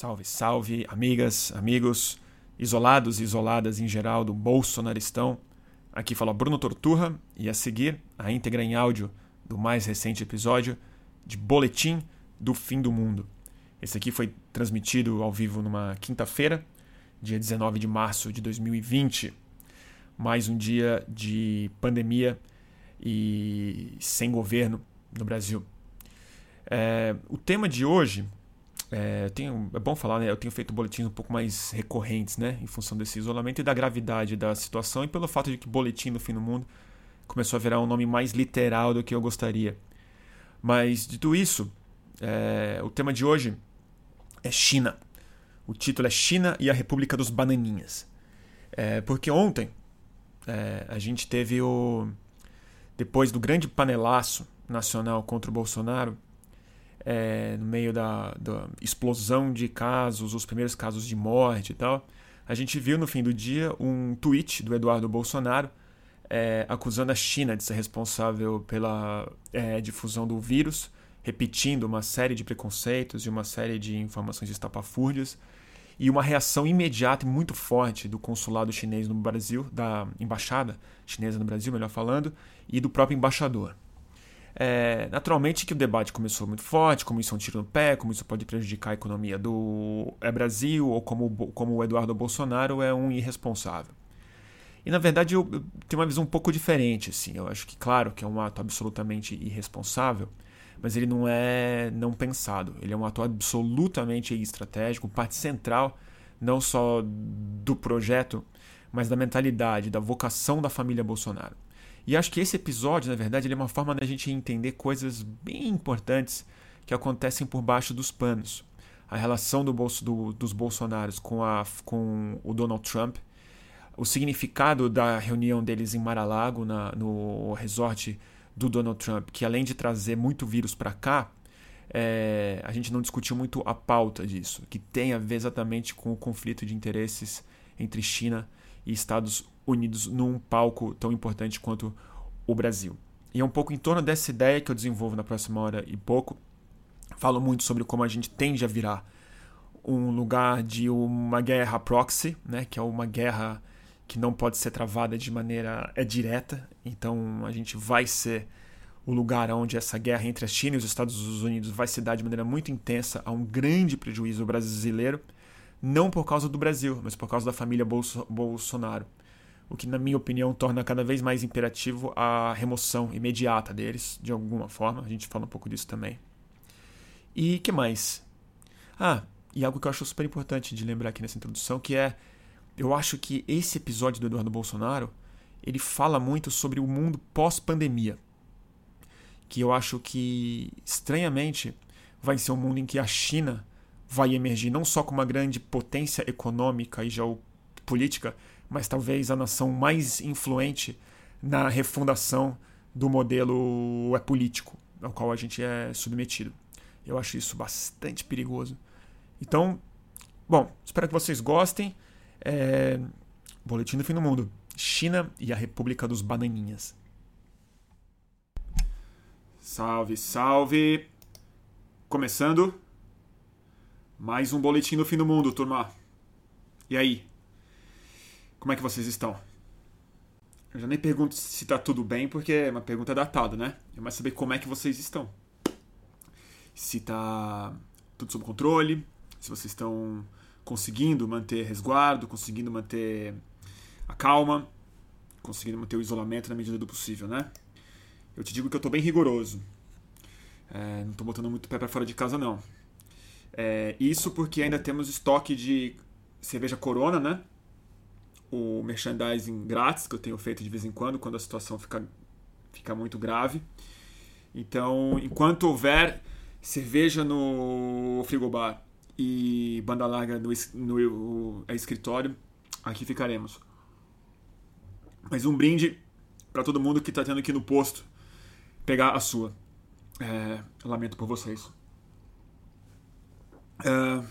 Salve, salve, amigas, amigos, isolados e isoladas em geral do Bolsonaristão. Aqui fala Bruno Torturra e a seguir a íntegra em áudio do mais recente episódio de Boletim do Fim do Mundo. Esse aqui foi transmitido ao vivo numa quinta-feira, dia 19 de março de 2020. Mais um dia de pandemia e sem governo no Brasil. É, o tema de hoje é, tenho, é bom falar, né? Eu tenho feito boletins um pouco mais recorrentes, né? Em função desse isolamento e da gravidade da situação e pelo fato de que Boletim do Fim do Mundo começou a virar um nome mais literal do que eu gostaria. Mas, dito isso, é, o tema de hoje é China. O título é China e a República dos Bananinhas. É, porque ontem é, a gente teve o. Depois do grande panelaço nacional contra o Bolsonaro, é, no meio da, da, explosão de casos, os primeiros casos de morte e tal, a gente viu no fim do dia um tweet do Eduardo Bolsonaro é, acusando a China de ser responsável pela é, difusão do vírus, repetindo uma série de preconceitos e uma série de informações estapafúrdias, e uma reação imediata e muito forte do consulado chinês no Brasil, da embaixada chinesa no Brasil, melhor falando, e do próprio embaixador. É, naturalmente que o debate começou muito forte, como isso é um tiro no pé, como isso pode prejudicar a economia do é Brasil, ou como, como o Eduardo Bolsonaro é um irresponsável. E na verdade eu, eu tenho uma visão um pouco diferente, assim. Eu acho que, claro, que é um ato absolutamente irresponsável, mas ele não é não pensado. Ele é um ato absolutamente estratégico, parte central não só do projeto, mas da mentalidade, da vocação da família Bolsonaro. E acho que esse episódio, na verdade, ele é uma forma da gente entender coisas bem importantes que acontecem por baixo dos panos. A relação do bolso, do, dos bolsonaros com, a, com o Donald Trump, o significado da reunião deles em Mar-a-Lago, no resort do Donald Trump, que além de trazer muito vírus para cá, é, a gente não discutiu muito a pauta disso, que tem a ver exatamente com o conflito de interesses entre China e Estados unidos num palco tão importante quanto o Brasil. E é um pouco em torno dessa ideia que eu desenvolvo na próxima hora e pouco. Falo muito sobre como a gente tende a virar um lugar de uma guerra proxy, né, que é uma guerra que não pode ser travada de maneira é direta. Então a gente vai ser o lugar onde essa guerra entre a China e os Estados Unidos vai se dar de maneira muito intensa a um grande prejuízo brasileiro, não por causa do Brasil, mas por causa da família Bolso Bolsonaro o que, na minha opinião, torna cada vez mais imperativo a remoção imediata deles, de alguma forma. A gente fala um pouco disso também. E que mais? Ah, e algo que eu acho super importante de lembrar aqui nessa introdução, que é, eu acho que esse episódio do Eduardo Bolsonaro, ele fala muito sobre o mundo pós-pandemia. Que eu acho que, estranhamente, vai ser um mundo em que a China vai emergir não só como uma grande potência econômica e geopolítica, mas talvez a nação mais influente na refundação do modelo é político ao qual a gente é submetido. Eu acho isso bastante perigoso. Então, bom, espero que vocês gostem. É... Boletim do Fim do Mundo. China e a República dos Bananinhas. Salve, salve! Começando mais um Boletim do Fim do Mundo, turma. E aí, como é que vocês estão? Eu já nem pergunto se tá tudo bem, porque é uma pergunta datada, né? É mais saber como é que vocês estão. Se tá tudo sob controle, se vocês estão conseguindo manter resguardo, conseguindo manter a calma, conseguindo manter o isolamento na medida do possível, né? Eu te digo que eu tô bem rigoroso. É, não tô botando muito pé para fora de casa, não. É, isso porque ainda temos estoque de cerveja Corona, né? O merchandising grátis que eu tenho feito de vez em quando, quando a situação fica, fica muito grave. Então, enquanto houver cerveja no frigobar e banda larga no, no é escritório, aqui ficaremos. Mas um brinde para todo mundo que está tendo aqui no posto pegar a sua. É, lamento por vocês. É,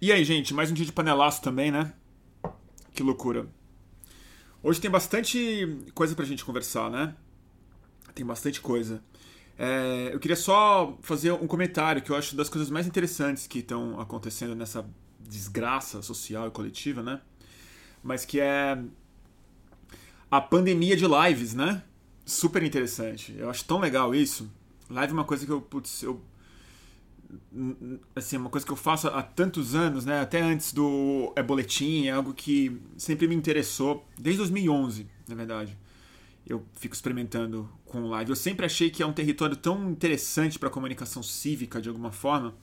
e aí, gente, mais um dia de panelaço também, né? Que loucura. Hoje tem bastante coisa pra gente conversar, né? Tem bastante coisa. É, eu queria só fazer um comentário que eu acho das coisas mais interessantes que estão acontecendo nessa desgraça social e coletiva, né? Mas que é a pandemia de lives, né? Super interessante. Eu acho tão legal isso. Live é uma coisa que eu, putz, eu assim, uma coisa que eu faço há tantos anos, né? Até antes do é boletim, é algo que sempre me interessou desde 2011, na verdade. Eu fico experimentando com live. Eu sempre achei que é um território tão interessante para comunicação cívica de alguma forma.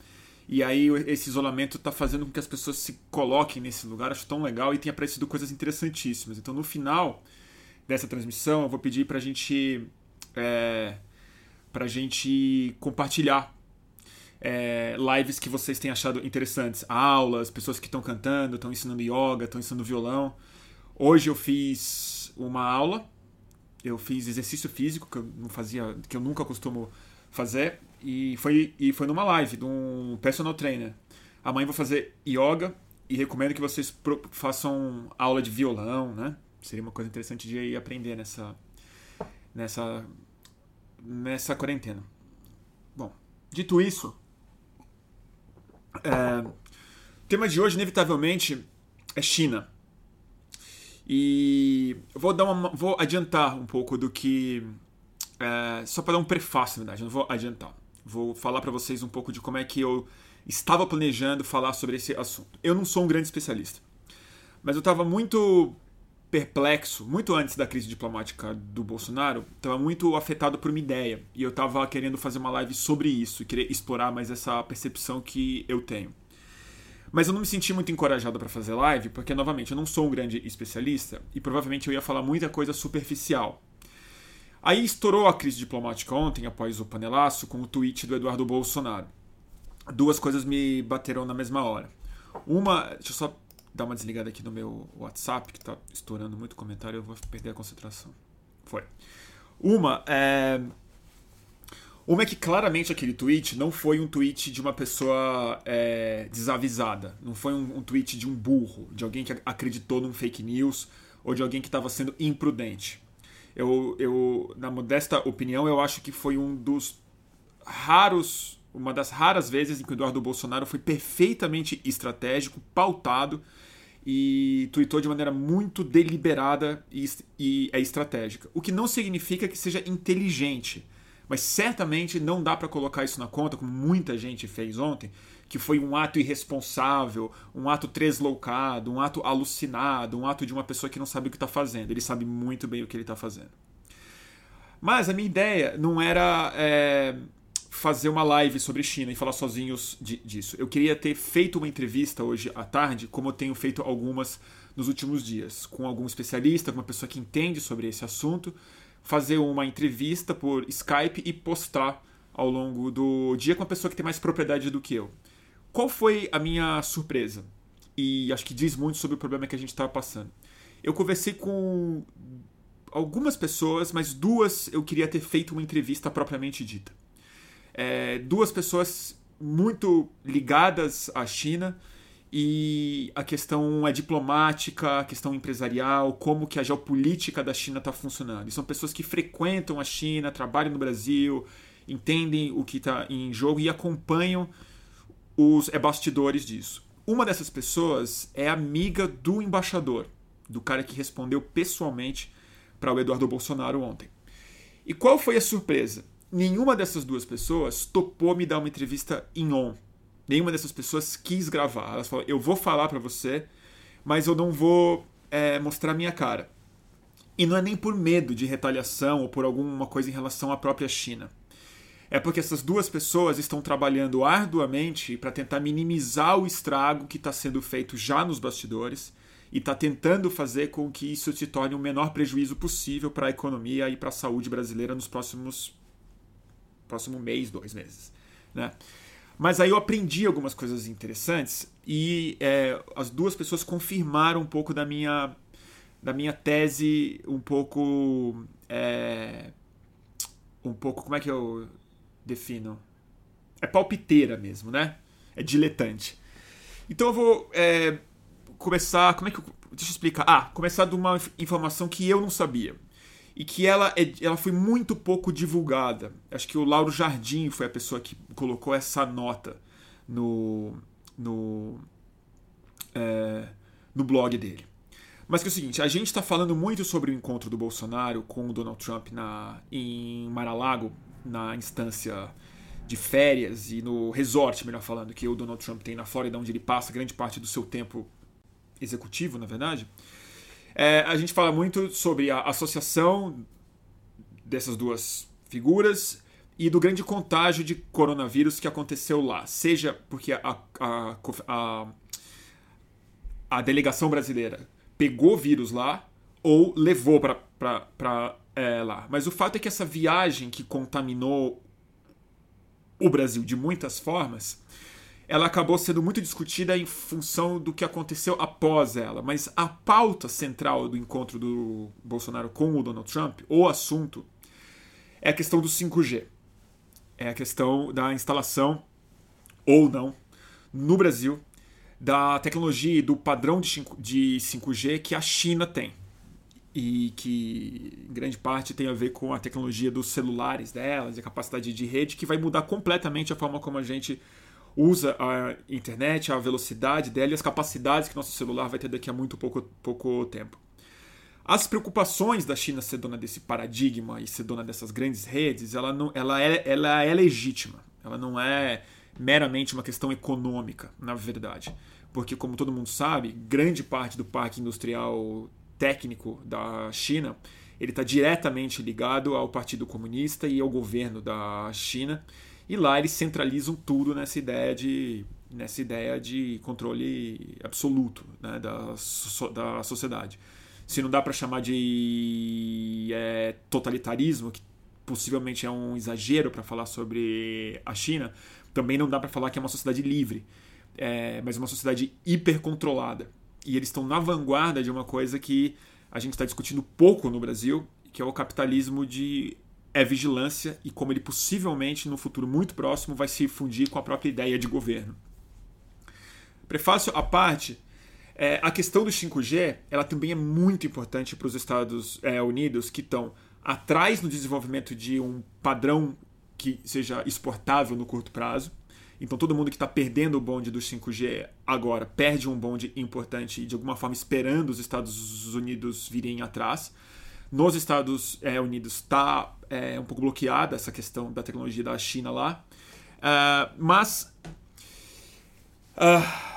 E aí esse isolamento está fazendo com que as pessoas se coloquem nesse lugar. Acho tão legal e tem aparecido coisas interessantíssimas. Então no final dessa transmissão eu vou pedir para gente é, para gente compartilhar é, lives que vocês têm achado interessantes, aulas, pessoas que estão cantando, estão ensinando yoga, estão ensinando violão. Hoje eu fiz uma aula, eu fiz exercício físico que eu não fazia, que eu nunca costumo fazer e foi e foi numa live de um personal trainer. Amanhã vou fazer yoga e recomendo que vocês façam aula de violão, né? Seria uma coisa interessante de ir aprender nessa nessa nessa quarentena. Bom, dito isso, é, o tema de hoje, inevitavelmente, é China. E vou, dar uma, vou adiantar um pouco do que. É, só para dar um prefácio, na verdade, não vou adiantar. Vou falar para vocês um pouco de como é que eu estava planejando falar sobre esse assunto. Eu não sou um grande especialista, mas eu estava muito perplexo, muito antes da crise diplomática do Bolsonaro, estava muito afetado por uma ideia. E eu estava querendo fazer uma live sobre isso, e querer explorar mais essa percepção que eu tenho. Mas eu não me senti muito encorajado para fazer live, porque, novamente, eu não sou um grande especialista e provavelmente eu ia falar muita coisa superficial. Aí estourou a crise diplomática ontem, após o panelaço, com o tweet do Eduardo Bolsonaro. Duas coisas me bateram na mesma hora. Uma, deixa eu só dar uma desligada aqui no meu WhatsApp, que está estourando muito comentário, eu vou perder a concentração. Foi. Uma é. Uma é que claramente aquele tweet não foi um tweet de uma pessoa é, desavisada. Não foi um, um, tweet de um burro, de alguém que acreditou num fake news ou de alguém que estava sendo imprudente. Eu, eu, na modesta opinião, eu acho que foi um dos raros, uma das raras vezes em que o Eduardo Bolsonaro foi perfeitamente estratégico, pautado e tweetou de maneira muito deliberada e, e é estratégica. O que não significa que seja inteligente, mas certamente não dá para colocar isso na conta, como muita gente fez ontem, que foi um ato irresponsável, um ato tresloucado, um ato alucinado, um ato de uma pessoa que não sabe o que está fazendo. Ele sabe muito bem o que ele está fazendo. Mas a minha ideia não era é, fazer uma live sobre China e falar sozinhos de, disso. Eu queria ter feito uma entrevista hoje à tarde, como eu tenho feito algumas nos últimos dias, com algum especialista, com uma pessoa que entende sobre esse assunto, fazer uma entrevista por Skype e postar ao longo do dia com uma pessoa que tem mais propriedade do que eu. Qual foi a minha surpresa? E acho que diz muito sobre o problema que a gente estava passando. Eu conversei com algumas pessoas, mas duas eu queria ter feito uma entrevista propriamente dita é, duas pessoas muito ligadas à China e a questão é diplomática, a questão empresarial, como que a geopolítica da China está funcionando. E são pessoas que frequentam a China, trabalham no Brasil, entendem o que está em jogo e acompanham os é, bastidores disso. Uma dessas pessoas é amiga do embaixador, do cara que respondeu pessoalmente para o Eduardo Bolsonaro ontem. E qual foi a surpresa? Nenhuma dessas duas pessoas topou me dar uma entrevista em on. Nenhuma dessas pessoas quis gravar. Elas falaram: eu vou falar para você, mas eu não vou é, mostrar minha cara. E não é nem por medo de retaliação ou por alguma coisa em relação à própria China. É porque essas duas pessoas estão trabalhando arduamente para tentar minimizar o estrago que está sendo feito já nos bastidores e está tentando fazer com que isso se torne o menor prejuízo possível para a economia e para a saúde brasileira nos próximos próximo mês, dois meses. Né? Mas aí eu aprendi algumas coisas interessantes e é, as duas pessoas confirmaram um pouco da minha, da minha tese, um pouco. É, um pouco. Como é que eu defino? É palpiteira mesmo, né? É diletante. Então eu vou é, começar. Como é que eu. Deixa eu explicar. Ah, começar de uma informação que eu não sabia. E que ela, é, ela foi muito pouco divulgada. Acho que o Lauro Jardim foi a pessoa que colocou essa nota no, no, é, no blog dele. Mas que é o seguinte, a gente está falando muito sobre o encontro do Bolsonaro com o Donald Trump na, em Mar-a-Lago, na instância de férias e no resort, melhor falando, que o Donald Trump tem na Flórida, onde ele passa grande parte do seu tempo executivo, na verdade. É, a gente fala muito sobre a associação dessas duas figuras e do grande contágio de coronavírus que aconteceu lá, seja porque a, a, a, a delegação brasileira pegou vírus lá ou levou para é, lá. Mas o fato é que essa viagem que contaminou o Brasil de muitas formas, ela acabou sendo muito discutida em função do que aconteceu após ela. Mas a pauta central do encontro do Bolsonaro com o Donald Trump, o assunto, é a questão do 5G. É a questão da instalação ou não no Brasil da tecnologia e do padrão de 5G que a China tem. E que em grande parte tem a ver com a tecnologia dos celulares delas e a capacidade de rede, que vai mudar completamente a forma como a gente usa a internet, a velocidade dela e as capacidades que nosso celular vai ter daqui a muito pouco, pouco tempo. As preocupações da China ser dona desse paradigma e ser dona dessas grandes redes, ela, não, ela, é, ela é legítima. Ela não é meramente uma questão econômica, na verdade. Porque, como todo mundo sabe, grande parte do parque industrial técnico da China ele está diretamente ligado ao Partido Comunista e ao governo da China. E lá eles centralizam tudo nessa ideia de, nessa ideia de controle absoluto né, da, da sociedade. Se não dá para chamar de é, totalitarismo, que possivelmente é um exagero para falar sobre a China, também não dá para falar que é uma sociedade livre, é, mas uma sociedade hipercontrolada. E eles estão na vanguarda de uma coisa que a gente está discutindo pouco no Brasil, que é o capitalismo de é vigilância e como ele possivelmente no futuro muito próximo vai se fundir com a própria ideia de governo. Prefácio à parte, é, a questão do 5G ela também é muito importante para os Estados é, Unidos que estão atrás no desenvolvimento de um padrão que seja exportável no curto prazo. Então todo mundo que está perdendo o bonde do 5G agora perde um bonde importante e de alguma forma esperando os Estados Unidos virem atrás. Nos Estados é, Unidos está é, um pouco bloqueada essa questão da tecnologia da China lá. Uh, mas uh,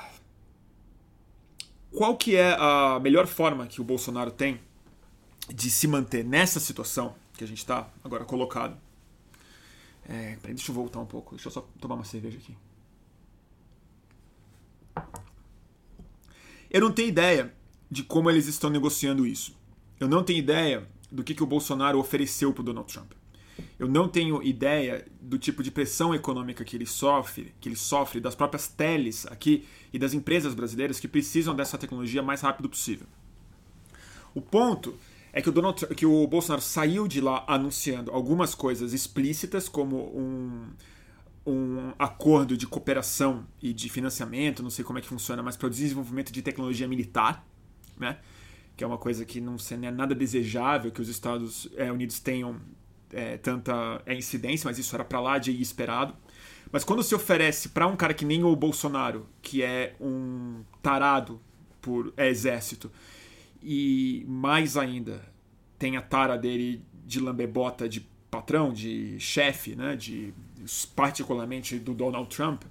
qual que é a melhor forma que o Bolsonaro tem de se manter nessa situação que a gente está agora colocado? É, peraí, deixa eu voltar um pouco. Deixa eu só tomar uma cerveja aqui. Eu não tenho ideia de como eles estão negociando isso. Eu não tenho ideia do que, que o Bolsonaro ofereceu para o Donald Trump. Eu não tenho ideia do tipo de pressão econômica que ele sofre, que ele sofre das próprias teles aqui e das empresas brasileiras que precisam dessa tecnologia mais rápido possível. O ponto é que o, Donald, que o Bolsonaro saiu de lá anunciando algumas coisas explícitas, como um, um acordo de cooperação e de financiamento, não sei como é que funciona, mas para o desenvolvimento de tecnologia militar, né? Que é uma coisa que não, é nada desejável que os Estados é, Unidos tenham é, tanta é, incidência, mas isso era para lá de esperado. Mas quando se oferece para um cara que nem o Bolsonaro, que é um tarado por é, exército, e mais ainda tem a tara dele de lambebota de patrão, de chefe, né, de particularmente do Donald Trump,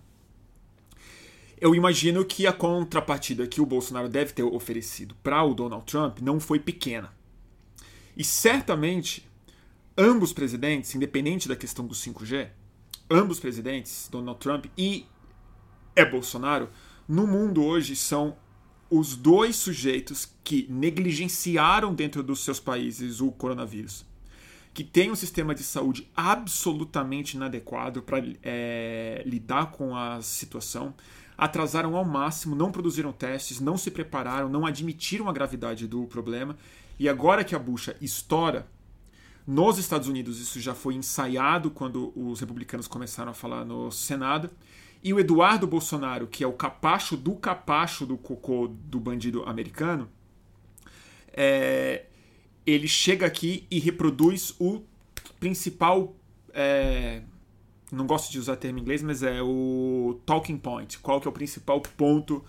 eu imagino que a contrapartida que o Bolsonaro deve ter oferecido para o Donald Trump não foi pequena. E certamente ambos presidentes, independente da questão do 5G, ambos presidentes, Donald Trump e é Bolsonaro, no mundo hoje são os dois sujeitos que negligenciaram dentro dos seus países o coronavírus, que têm um sistema de saúde absolutamente inadequado para é, lidar com a situação, atrasaram ao máximo, não produziram testes, não se prepararam, não admitiram a gravidade do problema, e agora que a bucha estoura, nos Estados Unidos isso já foi ensaiado quando os republicanos começaram a falar no Senado e o Eduardo Bolsonaro, que é o capacho do capacho do cocô do bandido americano, é, ele chega aqui e reproduz o principal. É, não gosto de usar termo em inglês, mas é o talking point. Qual que é o principal ponto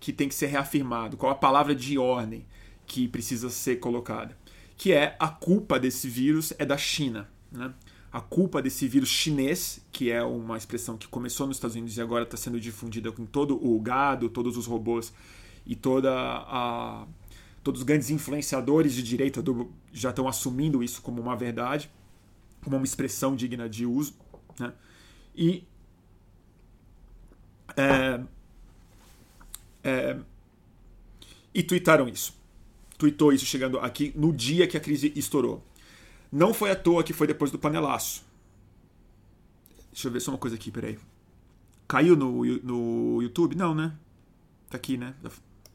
que tem que ser reafirmado? Qual a palavra de ordem que precisa ser colocada? Que é a culpa desse vírus é da China. Né? A culpa desse vírus chinês, que é uma expressão que começou nos Estados Unidos e agora está sendo difundida com todo o gado, todos os robôs e toda a todos os grandes influenciadores de direita do, já estão assumindo isso como uma verdade, como uma expressão digna de uso, né? E é, é, e tweetaram isso. Tweetou isso chegando aqui no dia que a crise estourou. Não foi à toa que foi depois do panelaço. Deixa eu ver só uma coisa aqui, peraí. Caiu no, no YouTube? Não, né? Tá aqui, né?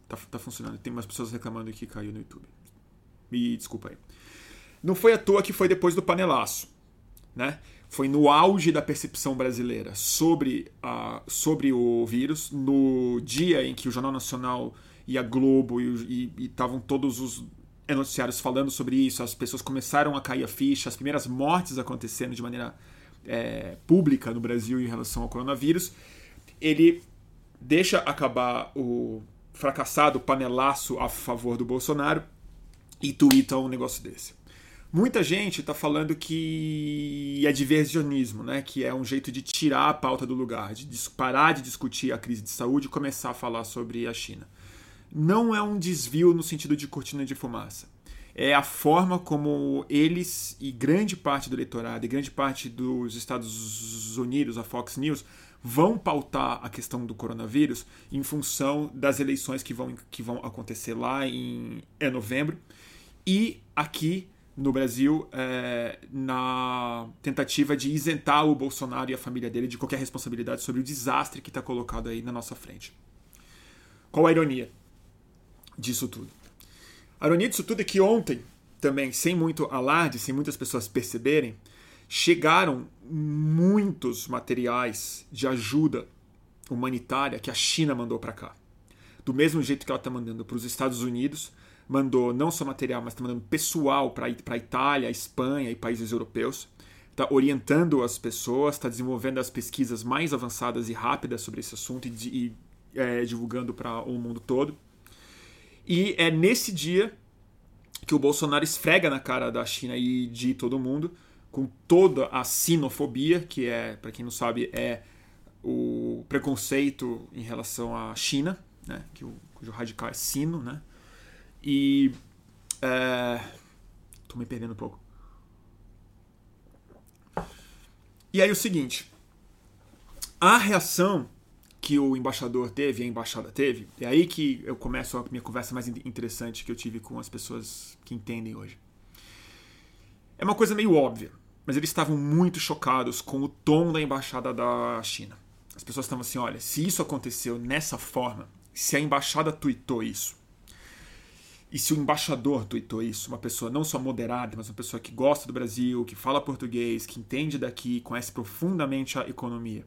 Tá, tá funcionando. Tem umas pessoas reclamando que caiu no YouTube. Me desculpa aí. Não foi à toa que foi depois do panelaço. Né? Foi no auge da percepção brasileira sobre, a, sobre o vírus, no dia em que o Jornal Nacional e a Globo e estavam todos os noticiários falando sobre isso, as pessoas começaram a cair a ficha, as primeiras mortes acontecendo de maneira é, pública no Brasil em relação ao coronavírus. Ele deixa acabar o, fracassado panelaço a favor do Bolsonaro e tuita um negócio desse. Muita gente está falando que é diversionismo, né? que é um jeito de tirar a pauta do lugar, de parar de discutir a crise de saúde e começar a falar sobre a China. Não é um desvio no sentido de cortina de fumaça. É a forma como eles e grande parte do eleitorado e grande parte dos Estados Unidos, a Fox News, vão pautar a questão do coronavírus em função das eleições que vão, que vão acontecer lá em é novembro e aqui no Brasil é, na tentativa de isentar o Bolsonaro e a família dele de qualquer responsabilidade sobre o desastre que está colocado aí na nossa frente. Qual a ironia disso tudo? A ironia disso tudo é que ontem, também, sem muito alarde, sem muitas pessoas perceberem, chegaram muitos materiais de ajuda humanitária que a China mandou para cá. Do mesmo jeito que ela está mandando para os Estados Unidos, mandou não só material, mas está mandando pessoal para a Itália, Espanha e países europeus. Está orientando as pessoas, está desenvolvendo as pesquisas mais avançadas e rápidas sobre esse assunto e, e é, divulgando para o mundo todo. E é nesse dia que o Bolsonaro esfrega na cara da China e de todo mundo com toda a sinofobia, que é, para quem não sabe, é o preconceito em relação à China, né? que o, cujo radical é sino, né? E. É... Tô me perdendo um pouco. E aí o seguinte. A reação que o embaixador teve, a embaixada teve, é aí que eu começo a minha conversa mais interessante que eu tive com as pessoas que entendem hoje. É uma coisa meio óbvia mas eles estavam muito chocados com o tom da embaixada da China. As pessoas estavam assim: olha, se isso aconteceu nessa forma, se a embaixada tweetou isso, e se o embaixador tweetou isso, uma pessoa não só moderada, mas uma pessoa que gosta do Brasil, que fala português, que entende daqui, conhece profundamente a economia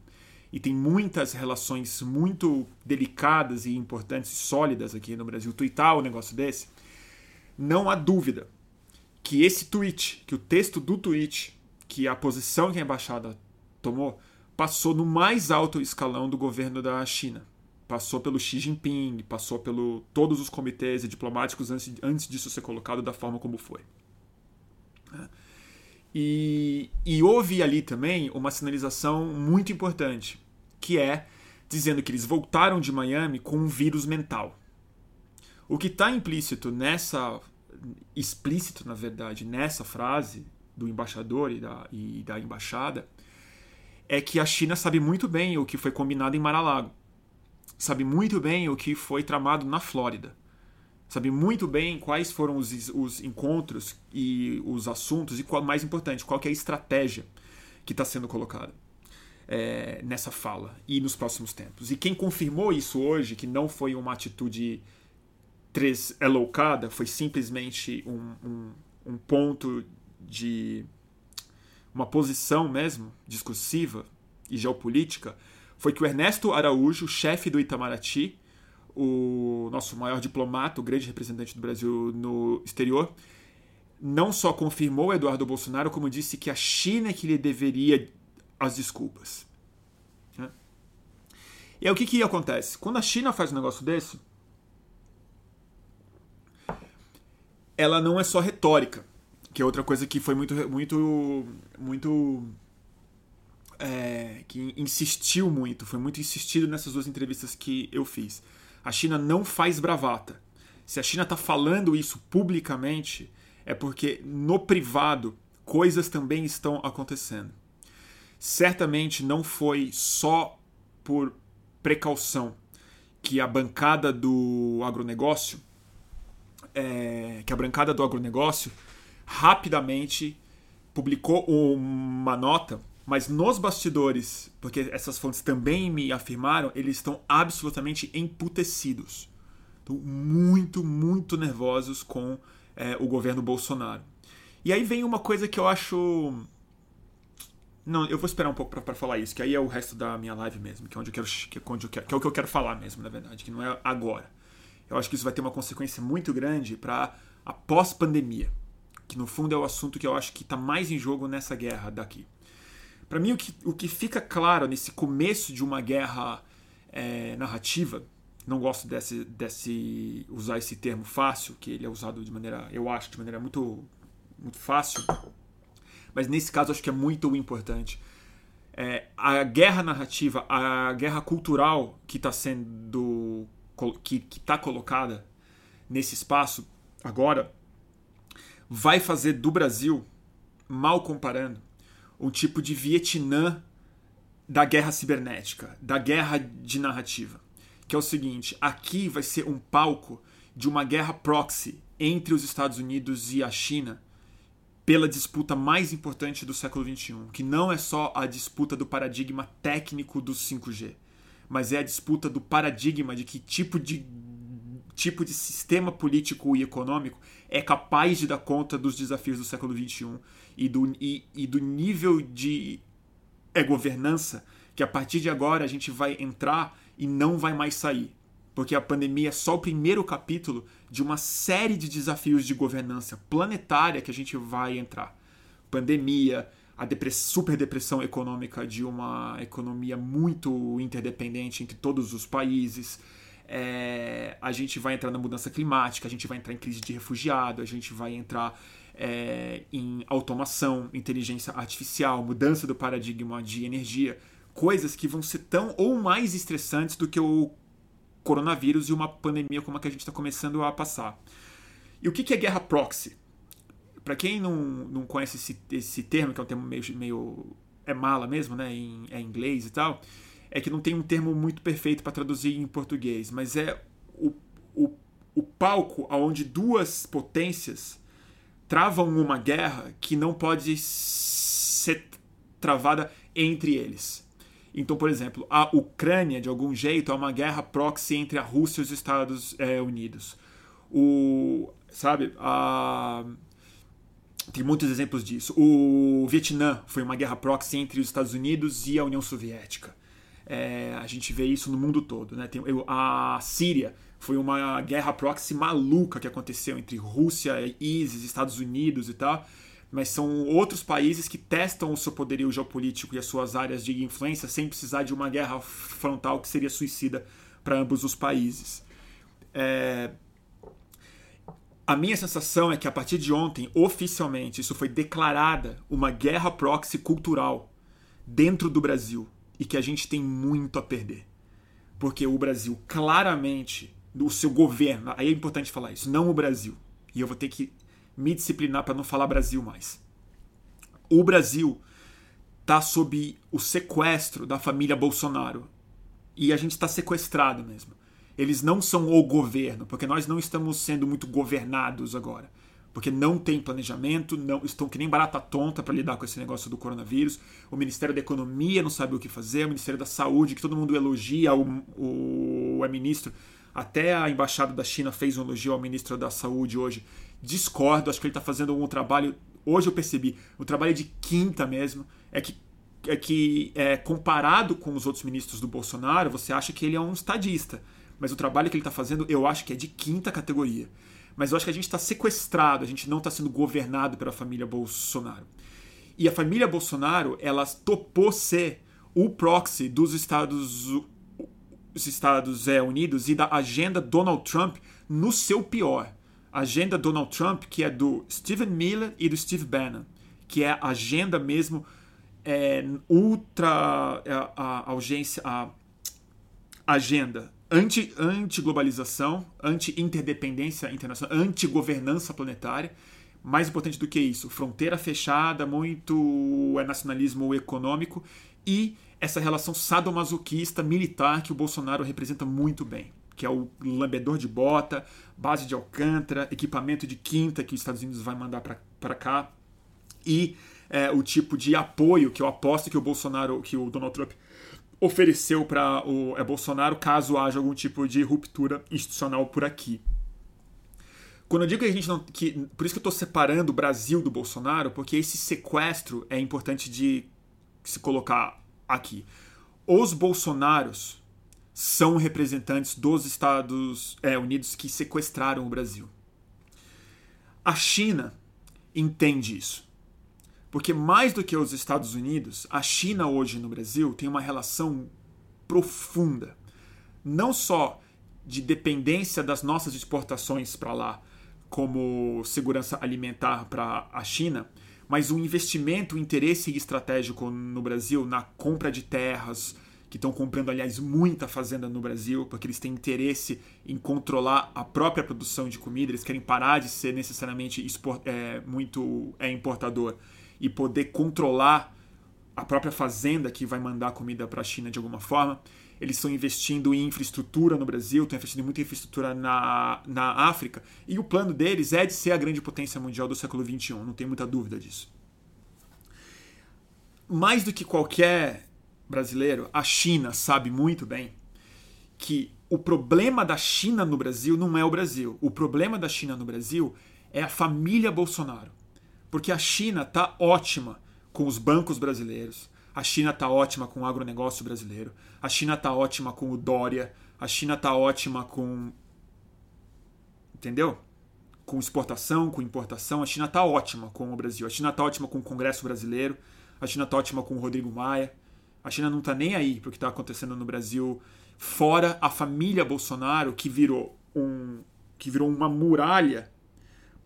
e tem muitas relações muito delicadas e importantes e sólidas aqui no Brasil, tweetar um negócio desse, não há dúvida que esse tweet, que o texto do tweet que a posição que a embaixada tomou passou no mais alto escalão do governo da China. Passou pelo Xi Jinping, passou pelo todos os comitês e diplomáticos antes, antes disso ser colocado da forma como foi. E, e houve ali também uma sinalização muito importante, que é dizendo que eles voltaram de Miami com um vírus mental. O que está implícito nessa, explícito na verdade, nessa frase do embaixador e da, e da embaixada é que a China sabe muito bem o que foi combinado em Mar-a-Lago. Sabe muito bem o que foi tramado na Flórida. Sabe muito bem quais foram os, os encontros e os assuntos e, qual mais importante, qual é a estratégia que está sendo colocada é, nessa fala e nos próximos tempos. E quem confirmou isso hoje, que não foi uma atitude tresloucada, foi simplesmente um, um, um ponto de uma posição mesmo discursiva e geopolítica foi que o Ernesto Araújo, chefe do Itamaraty, o nosso maior diplomata, o grande representante do Brasil no exterior, não só confirmou Eduardo Bolsonaro, como disse que a China é que lhe deveria as desculpas. Né? E aí o que, que acontece? Quando a China faz um negócio desse, ela não é só retórica, que é outra coisa que foi muito, muito, muito é, que insistiu muito, foi muito insistido nessas duas entrevistas que eu fiz. A China não faz bravata. Se a China está falando isso publicamente, é porque no privado coisas também estão acontecendo. Certamente não foi só por precaução que a bancada do agronegócio, é, que a bancada do agronegócio rapidamente publicou uma nota mas nos bastidores, porque essas fontes também me afirmaram, eles estão absolutamente emputecidos. Estão muito, muito nervosos com é, o governo Bolsonaro. E aí vem uma coisa que eu acho. Não, eu vou esperar um pouco para falar isso, que aí é o resto da minha live mesmo, que é onde eu quero, que é onde eu quero, que é o que eu quero falar mesmo, na verdade, que não é agora. Eu acho que isso vai ter uma consequência muito grande para a pós-pandemia, que no fundo é o assunto que eu acho que está mais em jogo nessa guerra daqui. Para mim, o que, o que fica claro nesse começo de uma guerra é, narrativa, não gosto desse, desse usar esse termo fácil, que ele é usado de maneira, eu acho, de maneira muito, muito fácil, mas nesse caso acho que é muito importante. É, a guerra narrativa, a guerra cultural que está sendo que está colocada nesse espaço agora vai fazer do Brasil, mal comparando, um tipo de Vietnã da guerra cibernética, da guerra de narrativa. Que é o seguinte: aqui vai ser um palco de uma guerra proxy entre os Estados Unidos e a China pela disputa mais importante do século XXI, que não é só a disputa do paradigma técnico do 5G, mas é a disputa do paradigma de que tipo de tipo de sistema político e econômico é capaz de dar conta dos desafios do século XXI e do, e, e do nível de é, governança que a partir de agora a gente vai entrar e não vai mais sair. Porque a pandemia é só o primeiro capítulo de uma série de desafios de governança planetária que a gente vai entrar. Pandemia, a super depressão econômica de uma economia muito interdependente entre todos os países. É, a gente vai entrar na mudança climática, a gente vai entrar em crise de refugiado, a gente vai entrar é, em automação, inteligência artificial, mudança do paradigma de energia, coisas que vão ser tão ou mais estressantes do que o coronavírus e uma pandemia como a que a gente está começando a passar. E o que é guerra proxy? Para quem não, não conhece esse, esse termo, que é um termo meio, meio é mala mesmo, né, em, é inglês e tal, é que não tem um termo muito perfeito para traduzir em português, mas é o, o, o palco onde duas potências travam uma guerra que não pode ser travada entre eles. Então, por exemplo, a Ucrânia, de algum jeito, é uma guerra proxy entre a Rússia e os Estados é, Unidos. O, sabe, a, tem muitos exemplos disso. O Vietnã foi uma guerra proxy entre os Estados Unidos e a União Soviética. É, a gente vê isso no mundo todo. Né? Tem, a Síria foi uma guerra proxy maluca que aconteceu entre Rússia, ISIS, Estados Unidos e tal. Mas são outros países que testam o seu poderio geopolítico e as suas áreas de influência sem precisar de uma guerra frontal que seria suicida para ambos os países. É... A minha sensação é que a partir de ontem, oficialmente, isso foi declarada uma guerra proxy cultural dentro do Brasil e que a gente tem muito a perder. Porque o Brasil claramente do seu governo. Aí é importante falar isso, não o Brasil. E eu vou ter que me disciplinar para não falar Brasil mais. O Brasil está sob o sequestro da família Bolsonaro. E a gente está sequestrado mesmo. Eles não são o governo, porque nós não estamos sendo muito governados agora. Porque não tem planejamento, não estão que nem barata tonta para lidar com esse negócio do coronavírus. O Ministério da Economia não sabe o que fazer, o Ministério da Saúde, que todo mundo elogia, o, o, o é ministro até a embaixada da China fez um elogio ao ministro da Saúde hoje. Discordo, acho que ele está fazendo um trabalho. Hoje eu percebi, o trabalho de quinta mesmo. É que, é que é, comparado com os outros ministros do Bolsonaro, você acha que ele é um estadista. Mas o trabalho que ele está fazendo, eu acho que é de quinta categoria. Mas eu acho que a gente está sequestrado, a gente não está sendo governado pela família Bolsonaro. E a família Bolsonaro, ela topou ser o proxy dos Estados, os Estados é, Unidos e da agenda Donald Trump no seu pior. A agenda Donald Trump, que é do Stephen Miller e do Steve Bannon, que é a agenda mesmo é, ultra é, a, a, urgência, a agenda anti, anti-globalização, anti-interdependência internacional, anti-governança planetária. Mais importante do que isso, fronteira fechada, muito é nacionalismo econômico e essa relação sadomasoquista militar que o Bolsonaro representa muito bem, que é o lambedor de bota, base de Alcântara, equipamento de quinta que os Estados Unidos vai mandar para cá e é, o tipo de apoio que eu aposto que o Bolsonaro, que o Donald Trump ofereceu para o é, Bolsonaro caso haja algum tipo de ruptura institucional por aqui. Quando eu digo que a gente não. Que, por isso que eu estou separando o Brasil do Bolsonaro, porque esse sequestro é importante de se colocar aqui. Os Bolsonaros são representantes dos Estados é, Unidos que sequestraram o Brasil. A China entende isso. Porque mais do que os Estados Unidos, a China hoje no Brasil tem uma relação profunda. Não só de dependência das nossas exportações para lá, como segurança alimentar para a China, mas um investimento, um interesse estratégico no Brasil na compra de terras, que estão comprando, aliás, muita fazenda no Brasil, porque eles têm interesse em controlar a própria produção de comida, eles querem parar de ser necessariamente é, muito é, importador e poder controlar a própria fazenda que vai mandar comida para a China de alguma forma. Eles estão investindo em infraestrutura no Brasil, estão investindo em muita infraestrutura na, na África, e o plano deles é de ser a grande potência mundial do século XXI, não tem muita dúvida disso. Mais do que qualquer brasileiro, a China sabe muito bem que o problema da China no Brasil não é o Brasil. O problema da China no Brasil é a família Bolsonaro. Porque a China está ótima com os bancos brasileiros, a China está ótima com o agronegócio brasileiro, a China está ótima com o Dória, a China está ótima com. Entendeu? Com exportação, com importação, a China está ótima com o Brasil, a China está ótima com o Congresso brasileiro, a China está ótima com o Rodrigo Maia, a China não está nem aí para o que está acontecendo no Brasil, fora a família Bolsonaro que virou um que virou uma muralha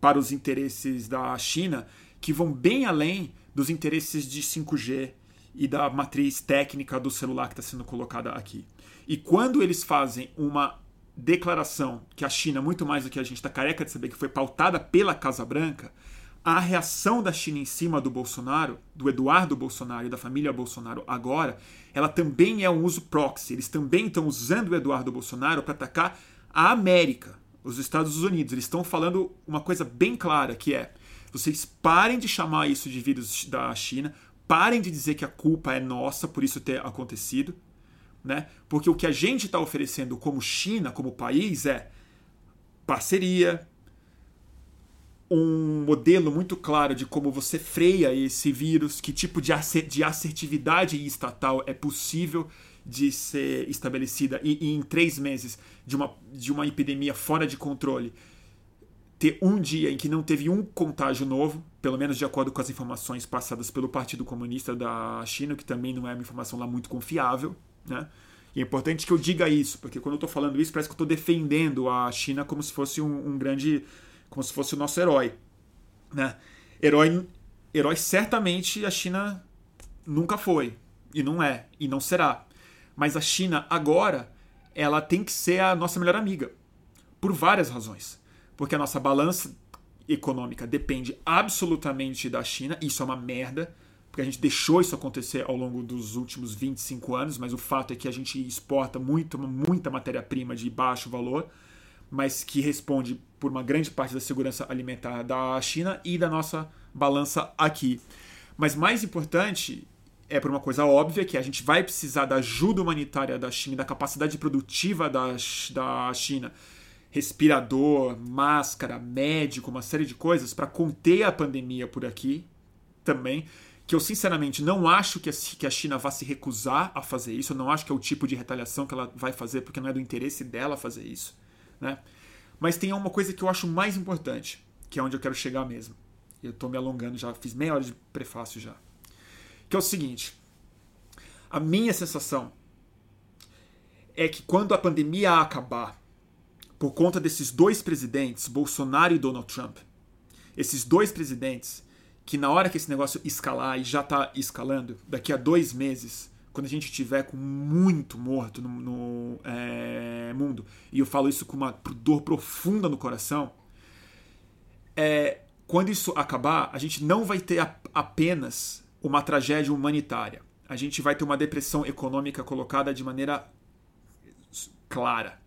para os interesses da China que vão bem além dos interesses de 5G e da matriz técnica do celular que está sendo colocada aqui. E quando eles fazem uma declaração que a China, muito mais do que a gente está careca de saber, que foi pautada pela Casa Branca, a reação da China em cima do Bolsonaro, do Eduardo Bolsonaro e da família Bolsonaro agora, ela também é um uso proxy. Eles também estão usando o Eduardo Bolsonaro para atacar a América os Estados Unidos, eles estão falando uma coisa bem clara, que é vocês parem de chamar isso de vírus da China, parem de dizer que a culpa é nossa por isso ter acontecido, né? Porque o que a gente está oferecendo como China, como país, é parceria, um modelo muito claro de como você freia esse vírus, que tipo de assertividade estatal é possível de ser estabelecida e, e, em três meses de uma, de uma epidemia fora de controle ter um dia em que não teve um contágio novo, pelo menos de acordo com as informações passadas pelo Partido Comunista da China, que também não é uma informação lá muito confiável, né? E é importante que eu diga isso, porque quando eu estou falando isso, parece que eu estou defendendo a China como se fosse um, um, grande. como se fosse o nosso herói. Né? Herói, herói certamente a China nunca foi, e não é, e não será. Mas a China agora, ela tem que ser a nossa melhor amiga. Por várias razões. Porque a nossa balança econômica depende absolutamente da China, isso é uma merda, porque a gente deixou isso acontecer ao longo dos últimos 25 anos, mas o fato é que a gente exporta muito, muita matéria-prima de baixo valor, mas que responde por uma grande parte da segurança alimentar da China e da nossa balança aqui. Mas mais importante é por uma coisa óbvia, que a gente vai precisar da ajuda humanitária da China, da capacidade produtiva da, da China, respirador, máscara, médico, uma série de coisas para conter a pandemia por aqui também. Que eu sinceramente não acho que a, que a China vá se recusar a fazer isso, eu não acho que é o tipo de retaliação que ela vai fazer, porque não é do interesse dela fazer isso. Né? Mas tem uma coisa que eu acho mais importante, que é onde eu quero chegar mesmo. Eu estou me alongando já, fiz meia hora de prefácio já. Que é o seguinte: a minha sensação é que quando a pandemia acabar, por conta desses dois presidentes, Bolsonaro e Donald Trump, esses dois presidentes, que na hora que esse negócio escalar e já está escalando, daqui a dois meses, quando a gente tiver com muito morto no, no é, mundo, e eu falo isso com uma dor profunda no coração, é, quando isso acabar, a gente não vai ter a, apenas uma tragédia humanitária. A gente vai ter uma depressão econômica colocada de maneira clara.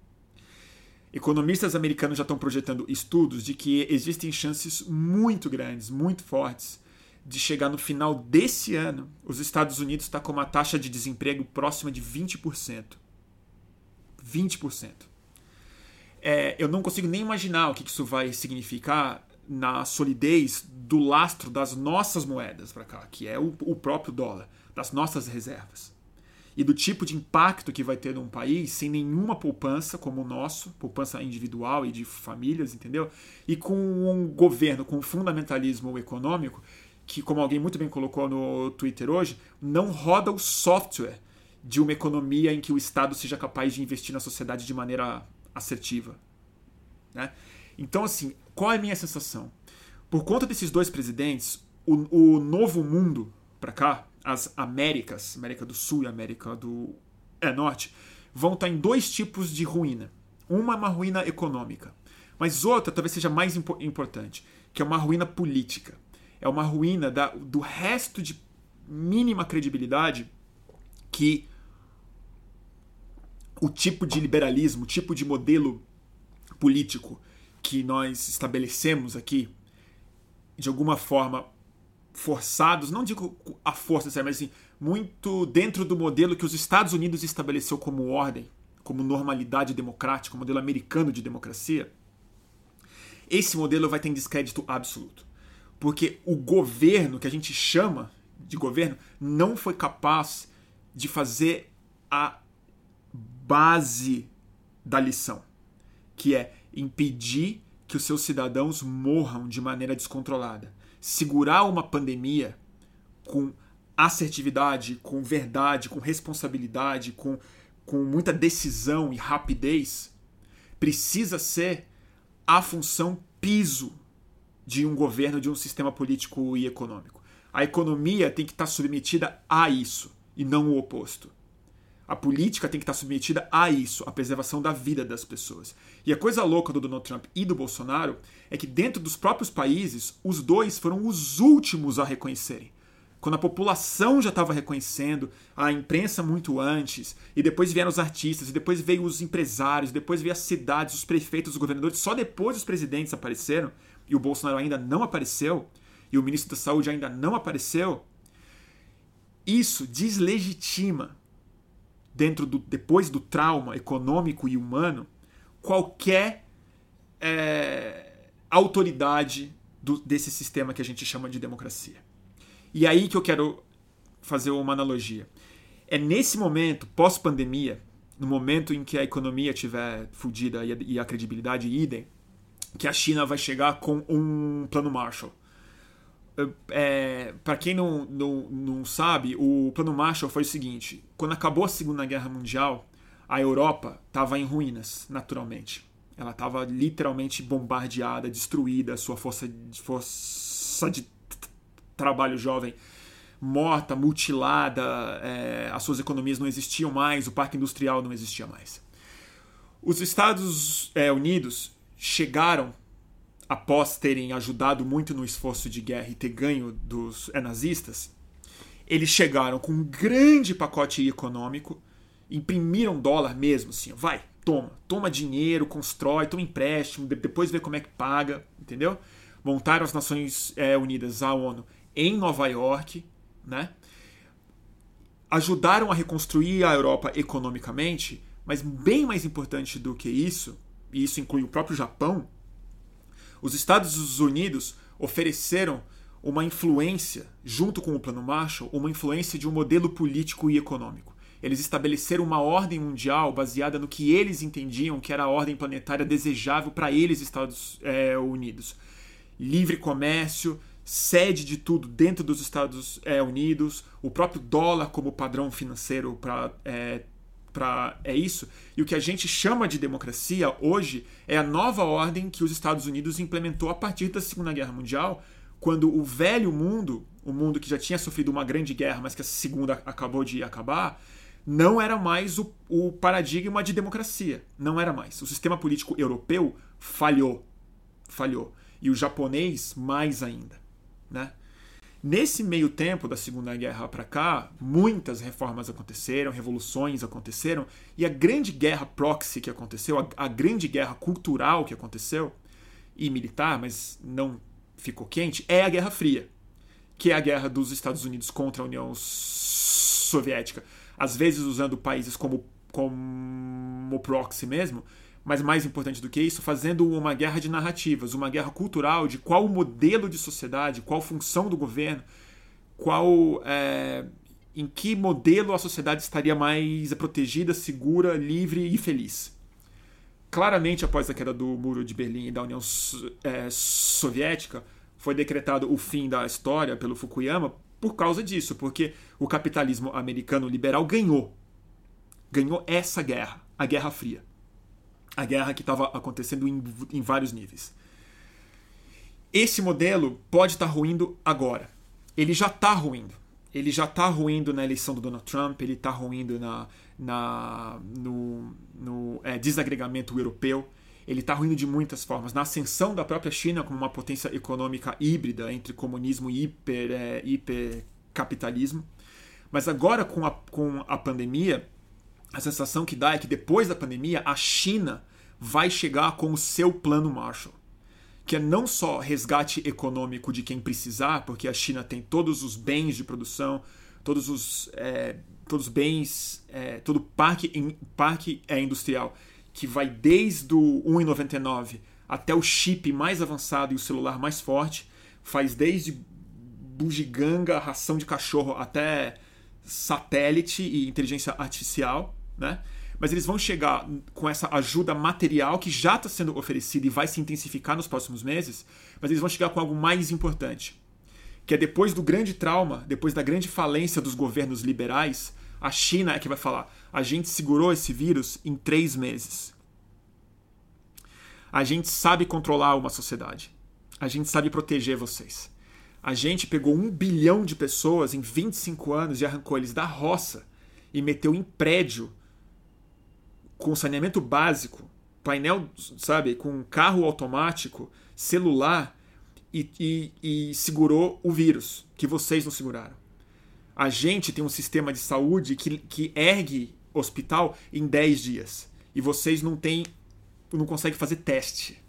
Economistas americanos já estão projetando estudos de que existem chances muito grandes, muito fortes, de chegar no final desse ano, os Estados Unidos está com uma taxa de desemprego próxima de 20%. 20%. É, eu não consigo nem imaginar o que isso vai significar na solidez do lastro das nossas moedas para cá, que é o, o próprio dólar, das nossas reservas. E do tipo de impacto que vai ter num país sem nenhuma poupança como o nosso, poupança individual e de famílias, entendeu? E com um governo com um fundamentalismo econômico que, como alguém muito bem colocou no Twitter hoje, não roda o software de uma economia em que o Estado seja capaz de investir na sociedade de maneira assertiva. Né? Então, assim, qual é a minha sensação? Por conta desses dois presidentes, o, o novo mundo para cá, as Américas, América do Sul e América do é, Norte, vão estar em dois tipos de ruína. Uma é uma ruína econômica, mas outra talvez seja mais impo importante, que é uma ruína política. É uma ruína da, do resto de mínima credibilidade que o tipo de liberalismo, o tipo de modelo político que nós estabelecemos aqui, de alguma forma forçados, não digo a força, mas assim, muito dentro do modelo que os Estados Unidos estabeleceu como ordem, como normalidade democrática, o modelo americano de democracia, esse modelo vai ter descrédito absoluto. Porque o governo, que a gente chama de governo, não foi capaz de fazer a base da lição, que é impedir que os seus cidadãos morram de maneira descontrolada. Segurar uma pandemia com assertividade, com verdade, com responsabilidade, com, com muita decisão e rapidez, precisa ser a função piso de um governo, de um sistema político e econômico. A economia tem que estar submetida a isso e não o oposto. A política tem que estar submetida a isso, a preservação da vida das pessoas. E a coisa louca do Donald Trump e do Bolsonaro é que dentro dos próprios países, os dois foram os últimos a reconhecerem. Quando a população já estava reconhecendo, a imprensa muito antes, e depois vieram os artistas, e depois veio os empresários, depois veio as cidades, os prefeitos, os governadores, só depois os presidentes apareceram, e o Bolsonaro ainda não apareceu, e o ministro da Saúde ainda não apareceu. Isso deslegitima dentro do depois do trauma econômico e humano qualquer é, autoridade do, desse sistema que a gente chama de democracia. E aí que eu quero fazer uma analogia. É nesse momento, pós-pandemia, no momento em que a economia tiver fodida e, e a credibilidade idem, que a China vai chegar com um plano Marshall é, para quem não, não, não sabe, o plano Marshall foi o seguinte: quando acabou a Segunda Guerra Mundial, a Europa estava em ruínas, naturalmente. Ela estava literalmente bombardeada, destruída, sua força, força de trabalho jovem morta, mutilada, é, as suas economias não existiam mais, o parque industrial não existia mais. Os Estados é, Unidos chegaram após terem ajudado muito no esforço de guerra e ter ganho dos é, nazistas, eles chegaram com um grande pacote econômico, imprimiram dólar mesmo, assim, vai, toma, toma dinheiro, constrói, toma empréstimo, depois vê como é que paga, entendeu? Montaram as Nações é, Unidas, a ONU, em Nova York, né? Ajudaram a reconstruir a Europa economicamente, mas bem mais importante do que isso, e isso inclui o próprio Japão, os Estados Unidos ofereceram uma influência, junto com o Plano Marshall, uma influência de um modelo político e econômico. Eles estabeleceram uma ordem mundial baseada no que eles entendiam que era a ordem planetária desejável para eles, Estados é, Unidos. Livre comércio, sede de tudo dentro dos Estados é, Unidos, o próprio dólar como padrão financeiro para é, para é isso. E o que a gente chama de democracia hoje é a nova ordem que os Estados Unidos implementou a partir da Segunda Guerra Mundial, quando o velho mundo, o mundo que já tinha sofrido uma grande guerra, mas que a segunda acabou de acabar, não era mais o, o paradigma de democracia. Não era mais. O sistema político europeu falhou. Falhou. E o japonês mais ainda. Né? Nesse meio tempo da Segunda Guerra para cá, muitas reformas aconteceram, revoluções aconteceram, e a grande guerra proxy que aconteceu, a, a grande guerra cultural que aconteceu, e militar, mas não ficou quente, é a Guerra Fria, que é a guerra dos Estados Unidos contra a União Soviética, às vezes usando países como, como proxy mesmo, mas mais importante do que isso, fazendo uma guerra de narrativas, uma guerra cultural de qual modelo de sociedade, qual função do governo, qual é, em que modelo a sociedade estaria mais protegida, segura, livre e feliz. Claramente, após a queda do Muro de Berlim e da União é, Soviética, foi decretado o fim da história pelo Fukuyama por causa disso, porque o capitalismo americano liberal ganhou. Ganhou essa guerra, a Guerra Fria a guerra que estava acontecendo em, em, vários níveis. Esse modelo pode estar tá ruindo agora. Ele já está ruindo. Ele já está ruindo na eleição do Donald Trump, ele está ruindo na, na, no, no é, desagregamento europeu, ele está ruindo de muitas formas. Na ascensão da própria China como uma potência econômica híbrida entre comunismo e hiper, é, hipercapitalismo. Mas agora, com a, com a pandemia, a sensação que dá é que depois da pandemia a China vai chegar com o seu plano Marshall, que é não só resgate econômico de quem precisar, porque a China tem todos os bens de produção, todos os é, todos os bens, é, todo parque parque é industrial que vai desde o 1,99 até o chip mais avançado e o celular mais forte, faz desde bugiganga, ração de cachorro até satélite e inteligência artificial né? Mas eles vão chegar com essa ajuda material que já está sendo oferecida e vai se intensificar nos próximos meses, mas eles vão chegar com algo mais importante, que é depois do grande trauma, depois da grande falência dos governos liberais, a China é que vai falar: a gente segurou esse vírus em três meses. A gente sabe controlar uma sociedade. A gente sabe proteger vocês. A gente pegou um bilhão de pessoas em 25 anos e arrancou eles da roça e meteu em prédio com saneamento básico, painel, sabe, com carro automático, celular e, e, e segurou o vírus, que vocês não seguraram. A gente tem um sistema de saúde que, que ergue hospital em 10 dias. E vocês não têm. não conseguem fazer teste.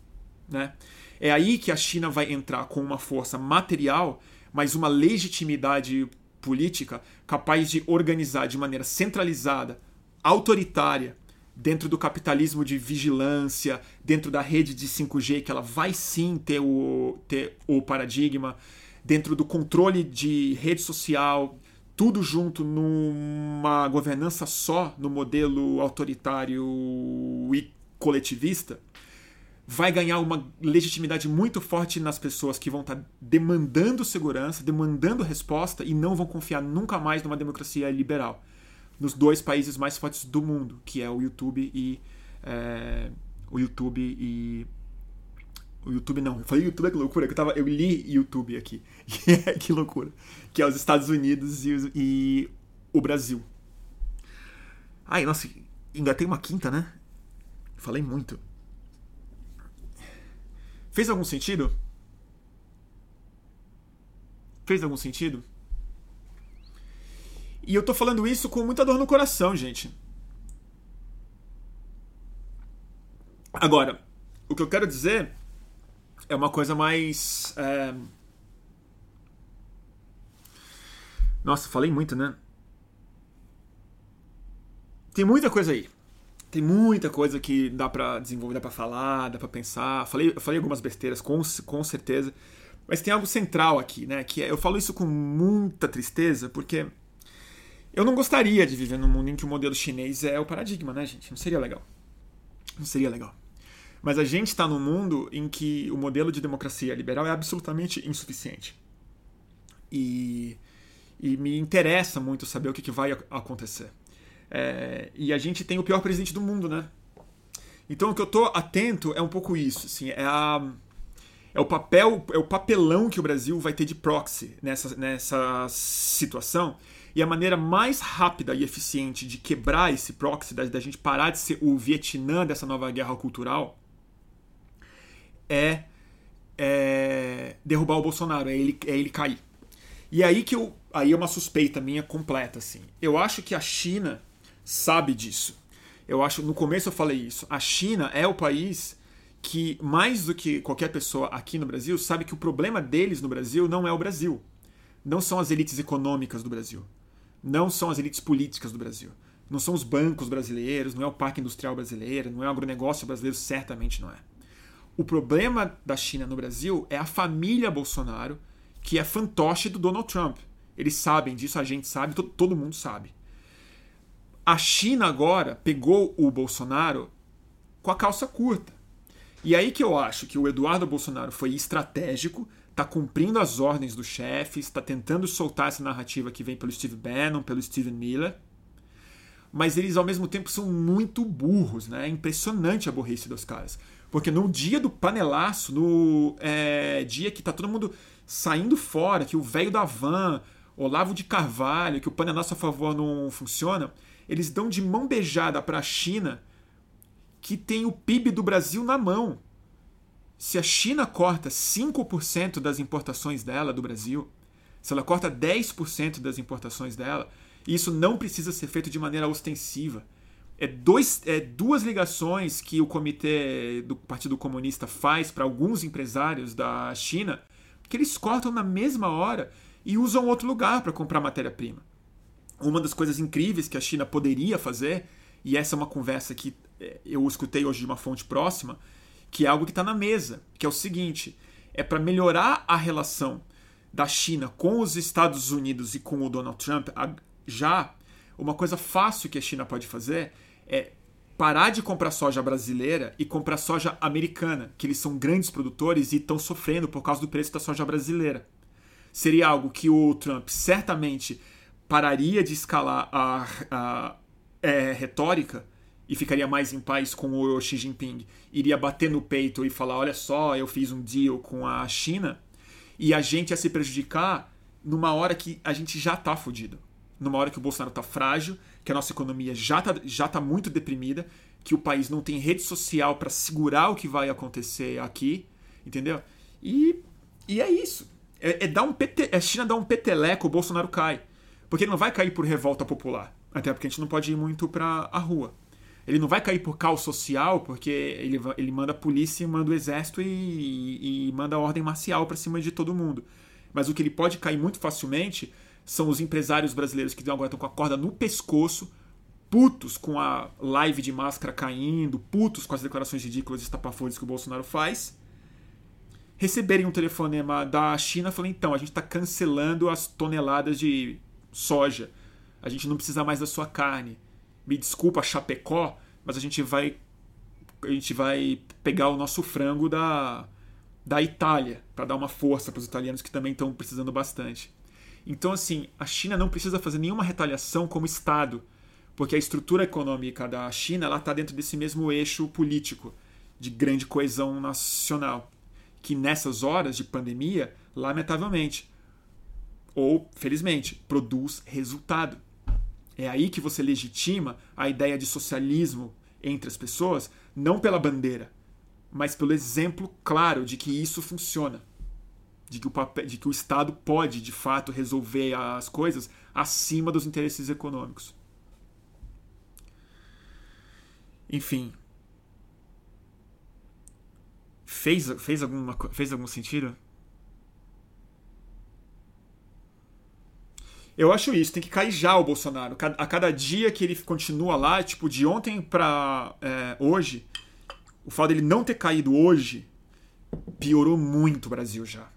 Né? É aí que a China vai entrar com uma força material, mas uma legitimidade política capaz de organizar de maneira centralizada, autoritária, dentro do capitalismo de vigilância, dentro da rede de 5G, que ela vai sim ter o, ter o paradigma, dentro do controle de rede social, tudo junto numa governança só, no modelo autoritário e coletivista, vai ganhar uma legitimidade muito forte nas pessoas que vão estar demandando segurança, demandando resposta e não vão confiar nunca mais numa democracia liberal nos dois países mais fortes do mundo, que é o YouTube e é, o YouTube e o YouTube não, eu falei YouTube é que loucura, que eu, tava, eu li YouTube aqui. que loucura. Que é os Estados Unidos e, e o Brasil. Ai, nossa, ainda tem uma quinta, né? Falei muito. Fez algum sentido? Fez algum sentido? E eu tô falando isso com muita dor no coração, gente. Agora, o que eu quero dizer é uma coisa mais. É... Nossa, falei muito, né? Tem muita coisa aí. Tem muita coisa que dá para desenvolver, dá para falar, dá para pensar. Falei, falei algumas besteiras, com, com certeza. Mas tem algo central aqui, né? Que é, eu falo isso com muita tristeza, porque Eu não gostaria de viver num mundo em que o modelo chinês é o paradigma, né, gente? Não seria legal. Não seria legal. Mas a gente está num mundo em que o modelo de democracia liberal é absolutamente insuficiente. E, e me interessa muito saber o que, que vai acontecer. É, e a gente tem o pior presidente do mundo, né? Então o que eu tô atento é um pouco isso, assim, é a é o papel, é o papelão que o Brasil vai ter de proxy nessa, nessa situação. E a maneira mais rápida e eficiente de quebrar esse proxy, da, da gente parar de ser o Vietnã dessa nova guerra cultural, é, é derrubar o Bolsonaro, é ele, é ele cair. E aí que eu. Aí é uma suspeita minha completa, assim. Eu acho que a China sabe disso. Eu acho, no começo eu falei isso. A China é o país que, mais do que qualquer pessoa aqui no Brasil, sabe que o problema deles no Brasil não é o Brasil. Não são as elites econômicas do Brasil. Não são as elites políticas do Brasil. Não são os bancos brasileiros, não é o parque industrial brasileiro, não é o agronegócio brasileiro, certamente não é. O problema da China no Brasil é a família Bolsonaro, que é fantoche do Donald Trump. Eles sabem disso, a gente sabe, todo, mundo sabe. A China agora pegou o Bolsonaro com a calça curta. E aí que eu acho que o Eduardo Bolsonaro foi estratégico, está cumprindo as ordens dos chefes, está tentando soltar essa narrativa que vem pelo Steve Bannon, pelo Steven Miller. Mas eles ao mesmo tempo são muito burros, né? É impressionante a burrice dos caras. Porque no dia do panelaço, no é, dia que tá todo mundo saindo fora, que o velho da van, Olavo de Carvalho, que o panelaço a favor não funciona, eles dão de mão beijada para a China, que tem o PIB do Brasil na mão. Se a China corta 5% das importações dela do Brasil, se ela corta 10% das importações dela, isso não precisa ser feito de maneira ostensiva. É, dois, é duas ligações que o comitê do Partido Comunista faz para alguns empresários da China, que eles cortam na mesma hora e usam outro lugar para comprar matéria-prima uma das coisas incríveis que a China poderia fazer, e essa é uma conversa que é, eu escutei hoje de uma fonte próxima, que é algo que está na mesa, que é o seguinte: é para melhorar a relação da China com os Estados Unidos e com o Donald Trump, já uma coisa fácil que a China pode fazer é parar de comprar soja brasileira e comprar soja americana, que eles são grandes produtores e estão sofrendo por causa do preço da soja brasileira. Seria algo que o Trump certamente pararia de escalar a, a é, retórica e ficaria mais em paz com o Xi Jinping, iria bater no peito e falar: olha só, eu fiz um deal com a China, e a gente ia se prejudicar numa hora que a gente já tá fudido. Numa hora que o Bolsonaro tá frágil, que a nossa economia já tá, já tá muito deprimida, que o país não tem rede social para segurar o que vai acontecer aqui, entendeu? E, e é isso. É, é dar um pete, é a China dar um peteleco, o Bolsonaro cai. Porque ele não vai cair por revolta popular. Até porque a gente não pode ir muito para a rua. Ele não vai cair por caos social, porque ele, ele manda a polícia, manda o exército e, e, e manda a ordem marcial para cima de todo mundo. Mas o que ele pode cair muito facilmente são os empresários brasileiros que agora estão com a corda no pescoço, putos com a live de máscara caindo, putos com as declarações ridículas e estapafúrdias que o Bolsonaro faz, receberem um telefonema da China falando: então, a gente está cancelando as toneladas de soja. A gente não precisa mais da sua carne. Me desculpa, Chapecó, mas a gente vai a gente vai pegar o nosso frango da da Itália para dar uma força para os italianos que também estão precisando bastante. Então assim, a China não precisa fazer nenhuma retaliação como estado, porque a estrutura econômica da China ela está dentro desse mesmo eixo político de grande coesão nacional, que nessas horas de pandemia, lamentavelmente, ou, felizmente, produz resultado. É aí que você legitima a ideia de socialismo entre as pessoas, não pela bandeira, mas pelo exemplo claro de que isso funciona. De que, o papel, de que o Estado pode, de fato, resolver as coisas acima dos interesses econômicos. Enfim. Fez, fez, alguma, fez algum sentido? Eu acho isso, tem que cair já o Bolsonaro. A cada dia que ele continua lá, tipo, de ontem pra é, hoje, o fato dele não ter caído hoje piorou muito o Brasil já.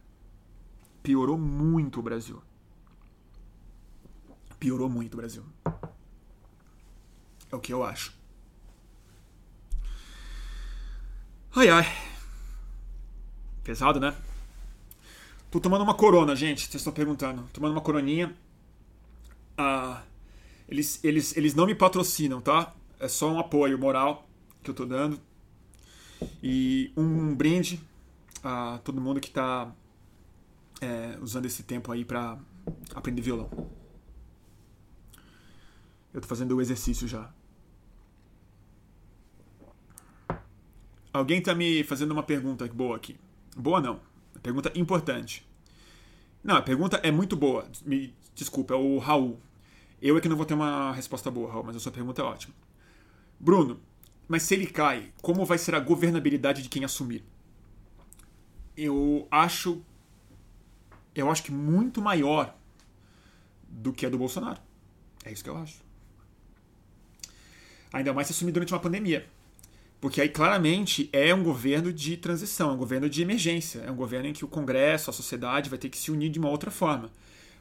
Piorou muito o Brasil. piorou muito o Brasil. É o que eu acho. Ai ai. Pesado, né? Tô tomando uma corona, gente. Vocês estão perguntando. Tomando uma coroninha. Ah, eles, eles, eles não me patrocinam, tá? É só um apoio moral que eu tô dando. E um brinde a todo mundo que tá é, usando esse tempo aí pra aprender violão. Eu tô fazendo o exercício já. Alguém tá me fazendo uma pergunta boa aqui. Boa não. Pergunta importante. Não, a pergunta é muito boa. Me desculpa, é o Raul. Eu é que não vou ter uma resposta boa, Raul, mas a sua pergunta é ótima. Bruno, mas se ele cai, como vai ser a governabilidade de quem assumir? Eu acho. Eu acho que muito maior do que a do Bolsonaro. É isso que eu acho. Ainda mais se assumir durante uma pandemia. Porque aí claramente é um governo de transição, é um governo de emergência, é um governo em que o Congresso, a sociedade vai ter que se unir de uma outra forma.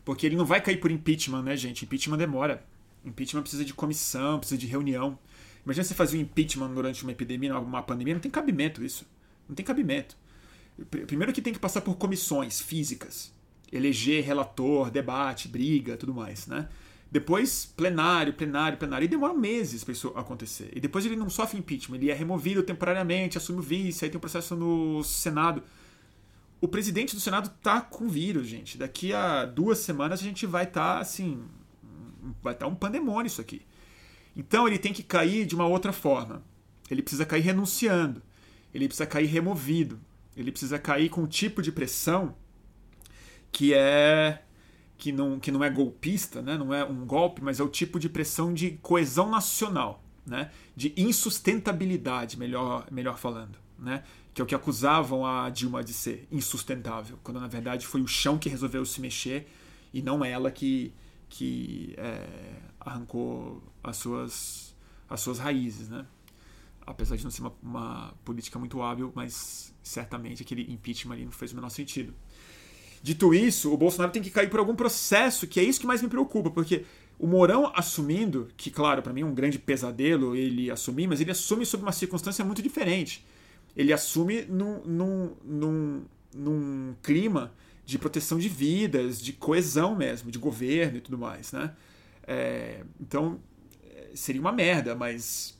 Porque ele não vai cair por impeachment, né, gente? Impeachment demora. Impeachment precisa de comissão, precisa de reunião. Imagina você fazer um impeachment durante uma epidemia, uma pandemia, não tem cabimento isso. Não tem cabimento. Primeiro que tem que passar por comissões físicas, eleger relator, debate, briga, tudo mais, né? Depois, plenário, plenário, plenário. E demora meses para isso acontecer. E depois ele não sofre impeachment, ele é removido temporariamente, assume o vice, aí tem um processo no Senado. O presidente do Senado tá com vírus, gente. Daqui a duas semanas a gente vai estar, tá, assim. Vai estar tá um pandemônio isso aqui. Então ele tem que cair de uma outra forma. Ele precisa cair renunciando. Ele precisa cair removido. Ele precisa cair com um tipo de pressão que é que não, que não é golpista, né? não é um golpe, mas é o tipo de pressão de coesão nacional, né? de insustentabilidade, melhor, melhor falando. Né? Que é o que acusavam a Dilma de ser insustentável, quando na verdade foi o chão que resolveu se mexer e não ela que, que é, arrancou as suas, as suas raízes. Né? Apesar de não ser uma, uma política muito hábil, mas certamente aquele impeachment ali não fez o menor sentido. Dito isso, o Bolsonaro tem que cair por algum processo, que é isso que mais me preocupa, porque o Mourão assumindo, que claro, para mim é um grande pesadelo ele assumir, mas ele assume sob uma circunstância muito diferente. Ele assume num, num, num, num clima de proteção de vidas, de coesão mesmo, de governo e tudo mais, né? É, então, é, seria uma merda, mas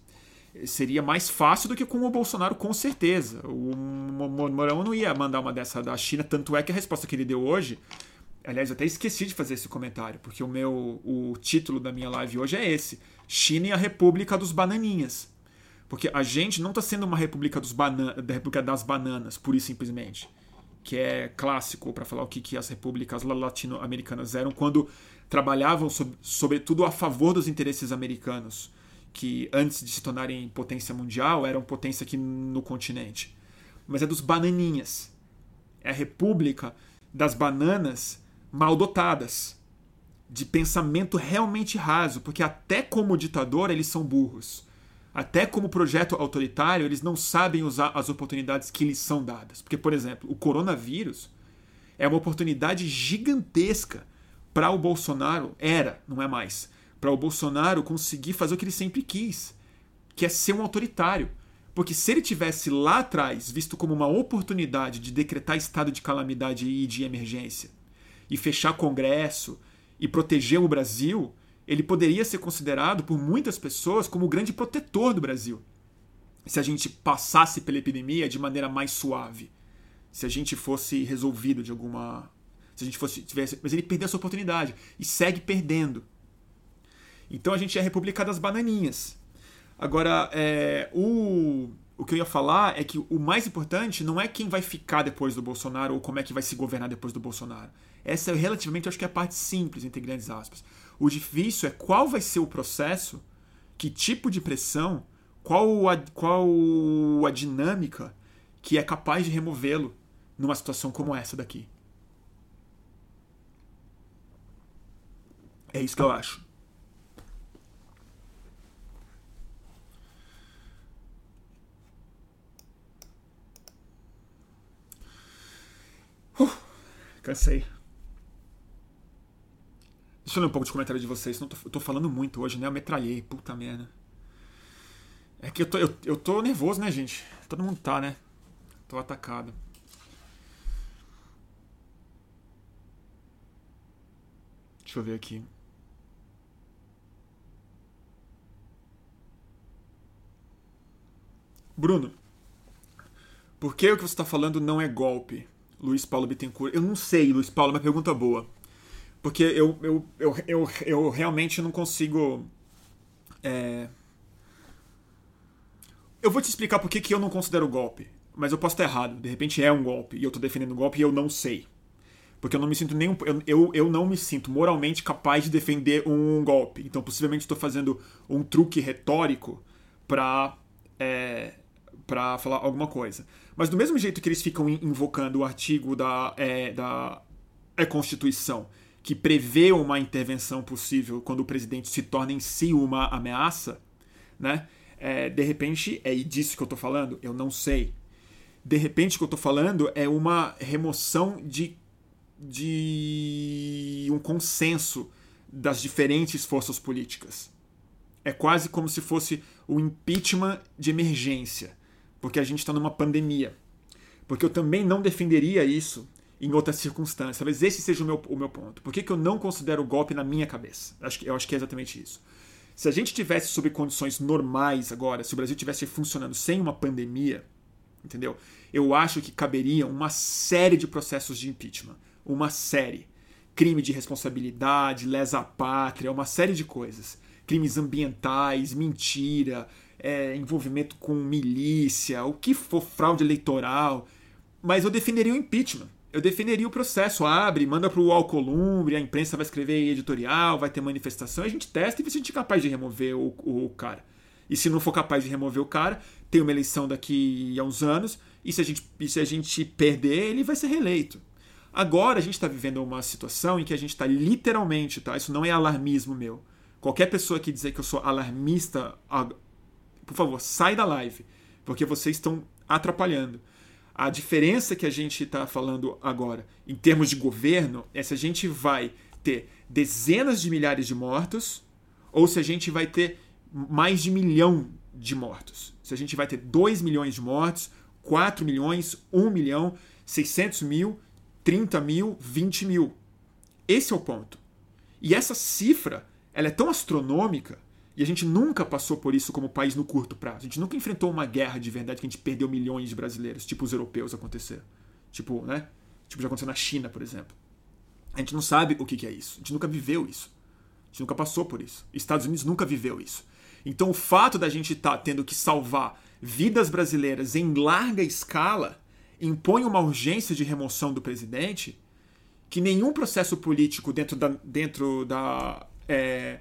seria mais fácil do que com o Bolsonaro, com certeza. O Mourão não ia mandar uma dessa da China, tanto é que a resposta que ele deu hoje. Aliás, eu até esqueci de fazer esse comentário, porque o meu o título da minha live hoje é esse: China e a República dos Bananinhas. Porque a gente não está sendo uma república, dos bana da república das bananas, pura e simplesmente. Que é clássico para falar o que, que as repúblicas latino-americanas eram quando trabalhavam, sob, sobretudo, a favor dos interesses americanos que antes de se tornarem potência mundial eram potência aqui no continente. Mas é dos bananinhas. É a república das bananas mal dotadas, de pensamento realmente raso, porque até como ditador eles são burros. Até como projeto autoritário, eles não sabem usar as oportunidades que lhes são dadas. Porque, por exemplo, o coronavírus é uma oportunidade gigantesca para o Bolsonaro, era, não é mais, para o Bolsonaro conseguir fazer o que ele sempre quis, que é ser um autoritário. Porque se ele tivesse lá atrás visto como uma oportunidade de decretar estado de calamidade e de emergência, e fechar Congresso, e proteger o Brasil, ele poderia ser considerado por muitas pessoas como o grande protetor do Brasil. Se a gente passasse pela epidemia de maneira mais suave. Se a gente fosse resolvido de alguma. Se a gente fosse. Tivesse, mas ele perdeu essa oportunidade. E segue perdendo. Então a gente é a República das Bananinhas. Agora, é, o, o que eu ia falar é que o mais importante não é quem vai ficar depois do Bolsonaro ou como é que vai se governar depois do Bolsonaro. Essa é relativamente, acho que é a parte simples, entre grandes aspas. O difícil é qual vai ser o processo, que tipo de pressão, qual a, qual a dinâmica que é capaz de removê-lo numa situação como essa daqui. É isso que eu acho. Cansei. Deixa eu ler um pouco de comentário de vocês. Não tô, eu tô falando muito hoje, né? Eu metralhei, puta merda. É que eu tô, eu, eu tô nervoso, né, gente? Todo mundo tá, né? Tô atacado. Deixa eu ver aqui. Bruno, por que o que você está falando não é golpe? Luiz Paulo Bittencourt. Eu não sei, Luiz Paulo, uma pergunta boa. Porque eu, eu, eu, eu, eu realmente não consigo. É... Eu vou te explicar por que, que eu não considero golpe. Mas eu posso estar errado. De repente é um golpe e eu estou defendendo um golpe e eu não sei. Porque eu não me sinto nem eu, eu, não me sinto moralmente capaz de defender um golpe. Então possivelmente estou fazendo um truque retórico para é, para falar alguma coisa. Mas do mesmo jeito que eles ficam invocando o artigo da, é, da é, Constituição, que prevê uma intervenção possível quando o presidente se torna em si uma ameaça, né? É, de repente, é disso que eu estou falando? Eu não sei. De repente, o que eu estou falando é uma remoção de, de um consenso das diferentes forças políticas. É quase como se fosse o impeachment de emergência porque a gente está numa pandemia. Porque eu também não defenderia isso em outras circunstâncias. Talvez esse seja o meu, o meu ponto. Por que, que eu não considero o golpe na minha cabeça? Acho que, eu acho que é exatamente isso. Se a gente tivesse sob condições normais agora, se o Brasil tivesse funcionando sem uma pandemia, entendeu? Eu acho que caberia uma série de processos de impeachment. Uma série. Crime de responsabilidade, lesa pátria, uma série de coisas. Crimes ambientais, mentira, é, envolvimento com milícia, o que for fraude eleitoral, mas eu defenderia o impeachment. Eu defenderia o processo, abre, manda para o Alcolumbre, a imprensa vai escrever editorial, vai ter manifestação, a gente testa e vê se a gente é capaz de remover o, o cara. E se não for capaz de remover o cara, tem uma eleição daqui a uns anos, e se a gente, se a gente perder, ele vai ser reeleito. Agora a gente está vivendo uma situação em que a gente está literalmente, tá? Isso não é alarmismo meu. Qualquer pessoa que dizer que eu sou alarmista por favor, sai da live, porque vocês estão atrapalhando. A diferença que a gente está falando agora, em termos de governo, é se a gente vai ter dezenas de milhares de mortos ou se a gente vai ter mais de milhão de mortos. Se a gente vai ter 2 milhões de mortos, 4 milhões, 1 milhão, 600 mil, 30 mil, 20 mil. Esse é o ponto. E essa cifra ela é tão astronômica e a gente nunca passou por isso como país no curto prazo. A gente nunca enfrentou uma guerra de verdade que a gente perdeu milhões de brasileiros, tipo os europeus aconteceram. Tipo, né? Tipo, já aconteceu na China, por exemplo. A gente não sabe o que é isso. A gente nunca viveu isso. A gente nunca passou por isso. Estados Unidos nunca viveu isso. Então, o fato da gente estar tá tendo que salvar vidas brasileiras em larga escala impõe uma urgência de remoção do presidente que nenhum processo político dentro da, dentro da é,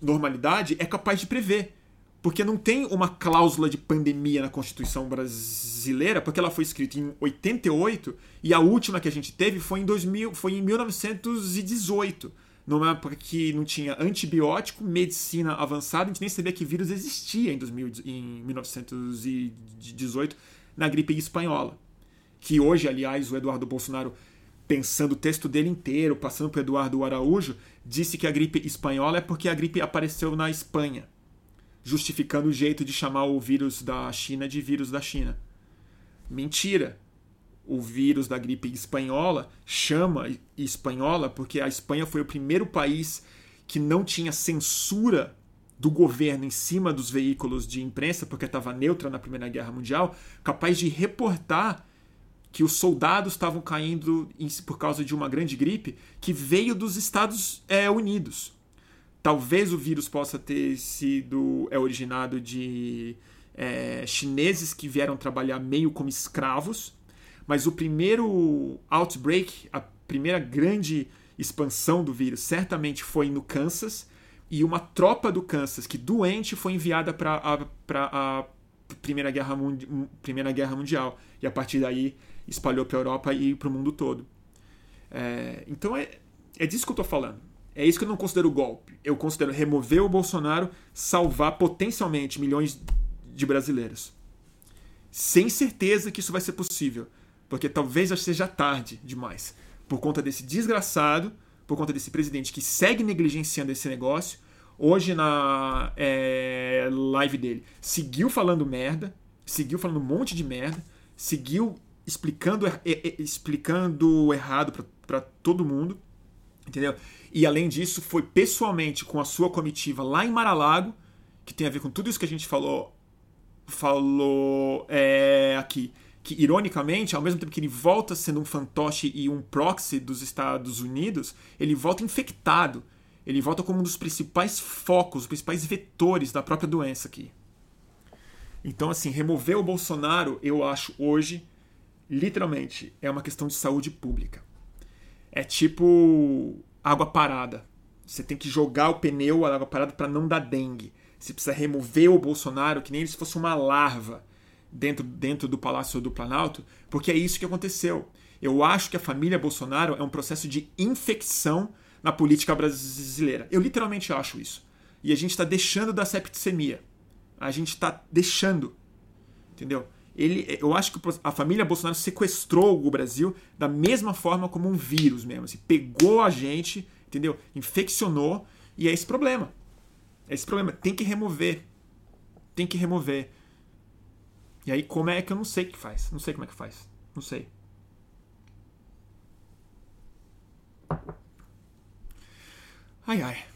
normalidade é capaz de prever. Porque não tem uma cláusula de pandemia na Constituição brasileira, porque ela foi escrita em 88 e a última que a gente teve foi em, 2000, foi em 1918. Numa época que não tinha antibiótico, medicina avançada, a gente nem sabia que vírus existia em, 2000, em 1918 na gripe espanhola. Que hoje, aliás, o Eduardo Bolsonaro pensando o texto dele inteiro, passando por Eduardo Araújo, disse que a gripe espanhola é porque a gripe apareceu na Espanha, justificando o jeito de chamar o vírus da China de vírus da China. Mentira! O vírus da gripe espanhola chama espanhola porque a Espanha foi o primeiro país que não tinha censura do governo em cima dos veículos de imprensa, porque estava neutra na Primeira Guerra Mundial, capaz de reportar que os soldados estavam caindo por causa de uma grande gripe que veio dos Estados é, Unidos. Talvez o vírus possa ter sido é, originado de é, chineses que vieram trabalhar meio como escravos, mas o primeiro outbreak, a primeira grande expansão do vírus, certamente foi no Kansas, e uma tropa do Kansas que doente foi enviada para a, a Primeira Guerra, Primeira Guerra Mundial. E a partir daí espalhou para a Europa e para o mundo todo. É, então é, é disso que eu estou falando. É isso que eu não considero golpe. Eu considero remover o Bolsonaro, salvar potencialmente milhões de brasileiros. Sem certeza que isso vai ser possível, porque talvez já seja tarde demais, por conta desse desgraçado, por conta desse presidente que segue negligenciando esse negócio. Hoje na é, live dele seguiu falando merda, seguiu falando um monte de merda, seguiu explicando, explicando errado para todo mundo, entendeu? E além disso, foi pessoalmente com a sua comitiva lá em Maralago, que tem a ver com tudo isso que a gente falou, falou é, aqui. Que, ironicamente, ao mesmo tempo que ele volta sendo um fantoche e um proxy dos Estados Unidos, ele volta infectado. Ele volta como um dos principais focos, os principais vetores da própria doença aqui. Então, assim, remover o Bolsonaro, eu acho hoje, literalmente, é uma questão de saúde pública. É tipo água parada. Você tem que jogar o pneu, a água parada, para não dar dengue. Você precisa remover o Bolsonaro, que nem se fosse uma larva dentro, dentro do Palácio do Planalto, porque é isso que aconteceu. Eu acho que a família Bolsonaro é um processo de infecção na política brasileira. Eu literalmente acho isso. E a gente está deixando da septicemia. A gente está deixando. Entendeu? Ele, eu acho que a família Bolsonaro sequestrou o Brasil da mesma forma como um vírus mesmo. Assim, pegou a gente, entendeu? Infeccionou e é esse problema. É esse problema. Tem que remover. Tem que remover. E aí, como é que eu não sei o que faz? Não sei como é que faz. Não sei. Ai, ai.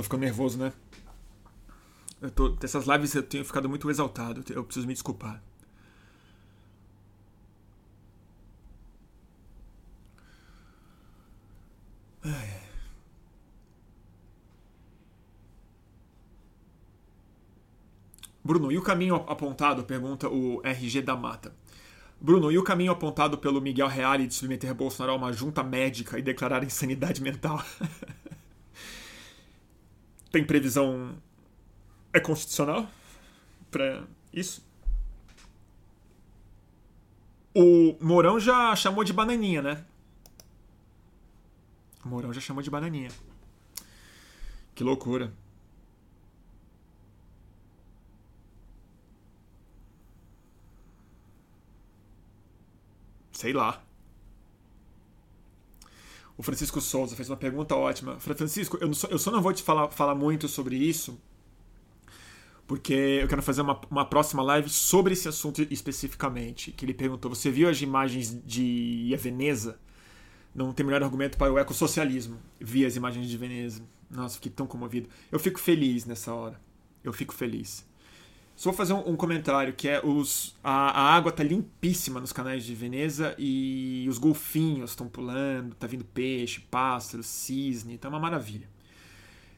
Tô ficando nervoso, né? Eu tô, dessas lives eu tenho ficado muito exaltado. Eu preciso me desculpar. Bruno, e o caminho apontado? Pergunta o RG da Mata. Bruno, e o caminho apontado pelo Miguel Reale de submeter Bolsonaro a uma junta médica e declarar insanidade mental? Tem previsão. É constitucional para isso? O Mourão já chamou de bananinha, né? O Mourão já chamou de bananinha. Que loucura. Sei lá. O Francisco Souza fez uma pergunta ótima. Francisco, eu, só, eu só não vou te falar, falar muito sobre isso, porque eu quero fazer uma, uma próxima live sobre esse assunto especificamente. Que ele perguntou: você viu as imagens de Veneza? Não tem melhor argumento para o ecossocialismo. Vi as imagens de Veneza. Nossa, fiquei tão comovido. Eu fico feliz nessa hora. Eu fico feliz. Só vou fazer um, um, comentário que é os a, a, água tá limpíssima nos canais de Veneza e os golfinhos estão pulando, tá vindo peixe, pássaro, cisne, tá uma maravilha.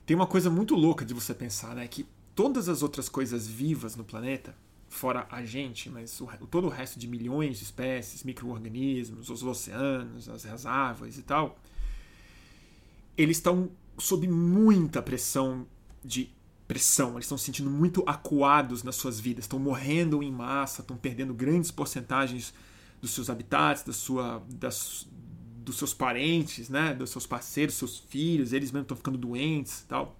Tem uma coisa muito louca de você pensar, né, que todas as outras coisas vivas no planeta, fora a gente, mas o, todo o resto de milhões de espécies, micro-organismos, os oceanos, as, as árvores e tal, eles estão sob muita pressão de pressão, eles estão se sentindo muito acuados nas suas vidas, estão morrendo em massa, estão perdendo grandes porcentagens dos seus habitats, da sua, das, dos seus parentes, né, dos seus parceiros, seus filhos, eles mesmos estão ficando doentes, tal.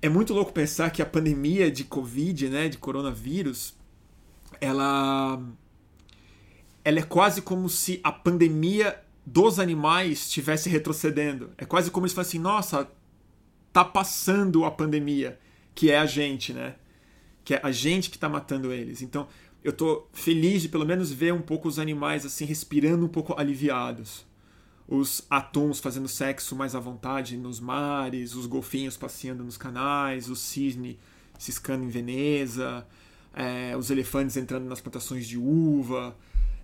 É muito louco pensar que a pandemia de Covid, né, de coronavírus, ela ela é quase como se a pandemia dos animais estivesse retrocedendo. É quase como fosse assim, nossa, tá passando a pandemia, que é a gente, né? Que é a gente que tá matando eles. Então, eu tô feliz de pelo menos ver um pouco os animais assim respirando um pouco aliviados. Os atuns fazendo sexo mais à vontade nos mares, os golfinhos passeando nos canais, o cisne ciscando em Veneza, é, os elefantes entrando nas plantações de uva,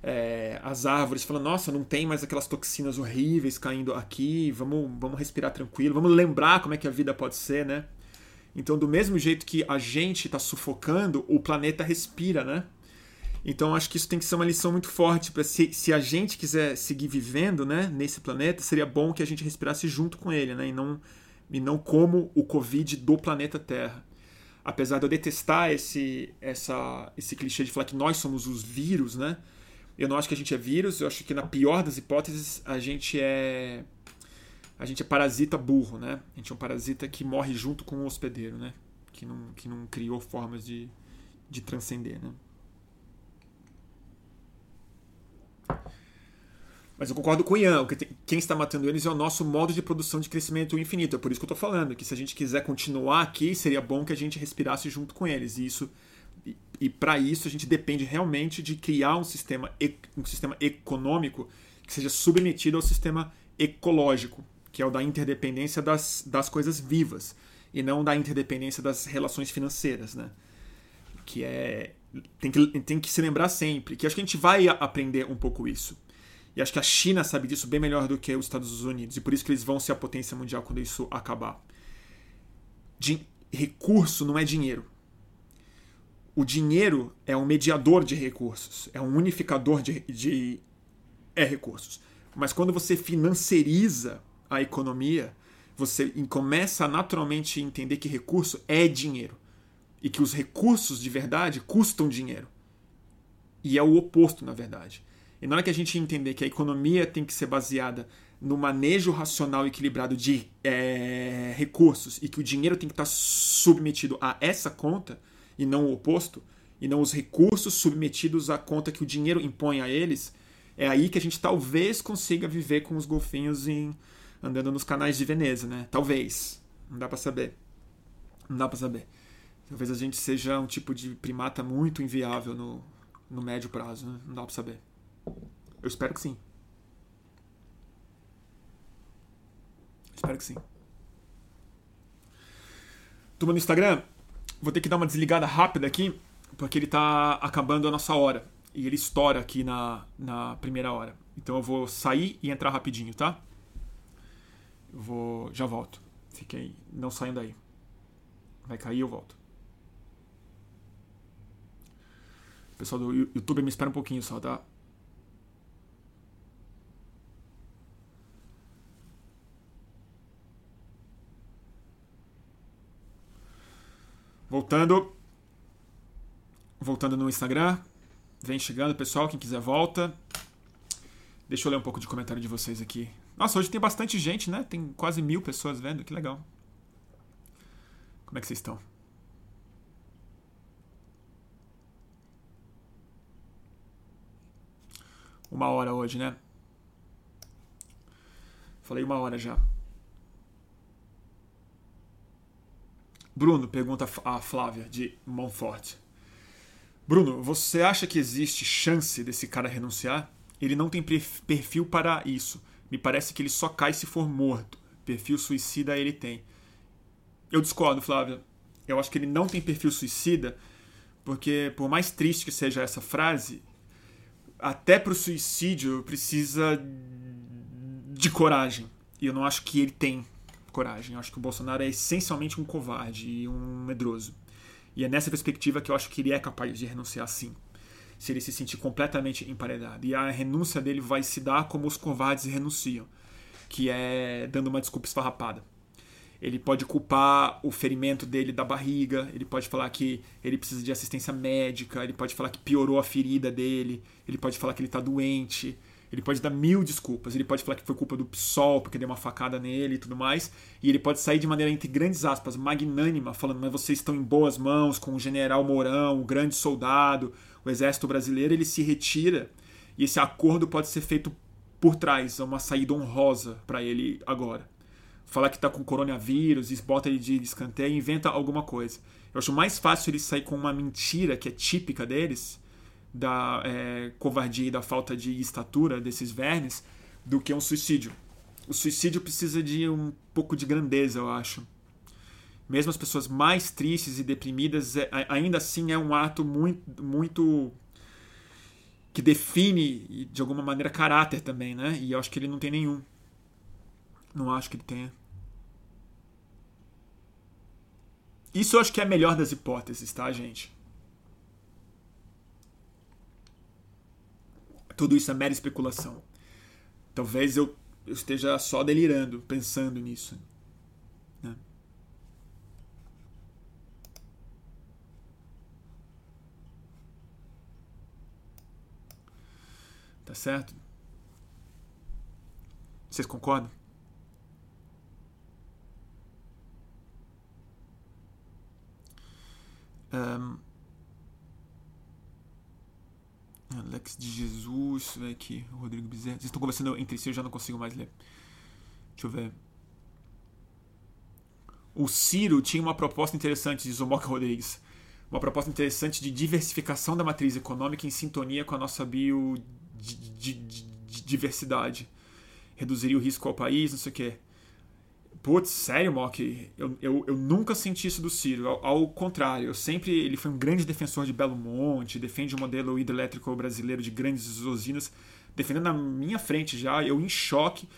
é, as árvores falando, nossa, não tem mais aquelas toxinas horríveis caindo aqui, vamos, vamos respirar tranquilo, vamos lembrar como é que a vida pode ser, né? Então, do mesmo jeito que a gente está sufocando, o planeta respira, né? Então, acho que isso tem que ser uma lição muito forte para se, se a gente quiser seguir vivendo, né, nesse planeta, seria bom que a gente respirasse junto com ele, né, e não e não como o Covid do planeta Terra. Apesar de eu detestar esse essa esse clichê de falar que nós somos os vírus, né? Eu não acho que a gente é vírus, eu acho que na pior das hipóteses a gente é a gente é parasita burro, né? A gente é um parasita que morre junto com o hospedeiro, né? Que não, que não criou formas de, de transcender, né? Mas eu concordo com o Ian, que quem está matando eles é o nosso modo de produção de crescimento infinito. É por isso que eu estou falando, que se a gente quiser continuar aqui, seria bom que a gente respirasse junto com eles. E isso e, para isso a gente depende realmente de criar um sistema, um sistema econômico que seja submetido ao sistema ecológico, que é o da interdependência das, das coisas vivas, e não da interdependência das relações financeiras, né? Que é tem que, tem que se lembrar sempre que acho que a gente vai aprender um pouco isso. E acho que a China sabe disso bem melhor do que os Estados Unidos, e por isso que eles vão ser a potência mundial quando isso acabar. De recurso não é dinheiro o dinheiro é um mediador de recursos, é um unificador de, de é, recursos. Mas quando você financiariza a economia, você começa a naturalmente entender que recurso é dinheiro e que os recursos de verdade custam dinheiro. E é o oposto, na verdade. E na hora que a gente entender que a economia tem que ser baseada no manejo racional e equilibrado de é, recursos e que o dinheiro tem que estar submetido a essa conta, e não o oposto, e não os recursos submetidos à conta que o dinheiro impõe a eles, é aí que a gente talvez consiga viver com os golfinhos em, andando nos canais de Veneza, né? Talvez. Não dá para saber. Não dá para saber. Talvez a gente seja um tipo de primata muito inviável no, no médio prazo, né? Não dá para saber. Eu espero que sim. Espero que sim. Turma no Instagram, Vou ter que dar uma desligada rápida aqui, porque ele está acabando a nossa hora. E ele estoura aqui na, na primeira hora. Então eu vou sair e entrar rapidinho, tá? Eu vou. Já volto. Fiquem. Não saiam daí. Vai cair eu volto. O pessoal do YouTube me espera um pouquinho só, tá? Voltando. Voltando no Instagram. Vem chegando, pessoal. Quem quiser volta. Deixa eu ler um pouco de comentário de vocês aqui. Nossa, hoje tem bastante gente, né? Tem quase mil pessoas vendo. Que legal. Como é que vocês estão? Uma hora hoje, né? Falei uma hora já. Bruno, pergunta a Flávia, de Montfort. Bruno, você acha que existe chance desse cara renunciar? Ele não tem perfil para isso. Me parece que ele só cai se for morto. Perfil suicida ele tem. Eu discordo, Flávia. Eu acho que ele não tem perfil suicida, porque por mais triste que seja essa frase, até para o suicídio precisa de coragem. E eu não acho que ele tem coragem. Eu acho que o Bolsonaro é essencialmente um covarde e um medroso. E é nessa perspectiva que eu acho que ele é capaz de renunciar sim. Se ele se sentir completamente emparedado. E a renúncia dele vai se dar como os covardes renunciam, que é dando uma desculpa esfarrapada. Ele pode culpar o ferimento dele da barriga, ele pode falar que ele precisa de assistência médica, ele pode falar que piorou a ferida dele, ele pode falar que ele está doente, ele pode dar mil desculpas. Ele pode falar que foi culpa do PSOL, porque deu uma facada nele e tudo mais. E ele pode sair de maneira, entre grandes aspas, magnânima, falando: Mas vocês estão em boas mãos com o general Mourão, o grande soldado, o exército brasileiro. Ele se retira e esse acordo pode ser feito por trás, é uma saída honrosa para ele agora. Falar que está com coronavírus, bota ele de escanteio inventa alguma coisa. Eu acho mais fácil ele sair com uma mentira que é típica deles da é, covardia e da falta de estatura desses vermes do que um suicídio. O suicídio precisa de um pouco de grandeza, eu acho. Mesmo as pessoas mais tristes e deprimidas, é, ainda assim é um ato muito, muito que define de alguma maneira caráter também, né? E eu acho que ele não tem nenhum. Não acho que ele tenha. Isso eu acho que é a melhor das hipóteses, tá, gente? Tudo isso é mera especulação. Talvez eu, esteja só delirando, pensando nisso. Né? Tá certo? Vocês concordam? Um, Alex de Jesus, né, aqui, Rodrigo Bezerra. Vocês estão conversando entre si, eu já não consigo mais ler. Deixa eu ver. O Ciro tinha uma proposta interessante, diz o Moca Rodrigues. Uma proposta interessante de diversificação da matriz econômica em sintonia com a nossa biodiversidade. Reduziria o risco ao país, não sei o quê. Putz, sério, Mock? Eu, eu, eu nunca senti isso do Ciro. Ao, ao, contrário, eu sempre. Ele foi um grande defensor de Belo Monte, defende o modelo hidrelétrico brasileiro de grandes usinas, defendendo na minha frente já, eu em choque.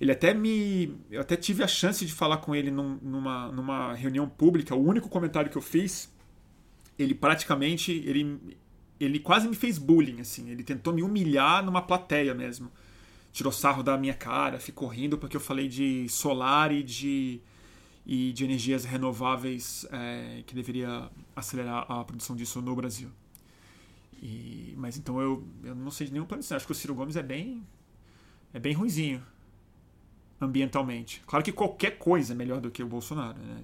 Ele até me. Eu até tive a chance de falar com ele num, numa, numa reunião pública. O único comentário que eu fiz, ele praticamente. Ele, ele quase me fez bullying, assim. Ele tentou me humilhar numa plateia mesmo tirou sarro da minha cara, ficou rindo porque eu falei de solar e de, e de energias renováveis é, que deveria acelerar a produção disso no Brasil. E, mas então eu, eu não sei de nenhum plano Acho que o Ciro Gomes é bem é bem ruizinho ambientalmente. Claro que qualquer coisa é melhor do que o Bolsonaro, né?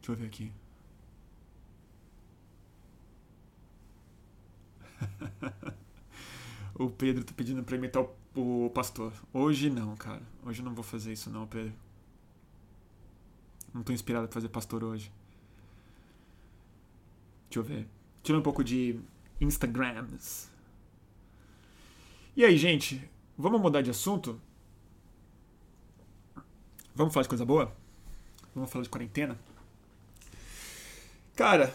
Deixa eu ver aqui. o Pedro tá pedindo pra imitar o, pastor. Hoje não, cara. Hoje eu não vou fazer isso não, Pedro. Não tô inspirado pra fazer pastor hoje. Deixa eu ver. Tira um pouco de Instagrams. E aí, gente? Vamos mudar de assunto? Vamos falar de coisa boa? Vamos falar de quarentena? Cara,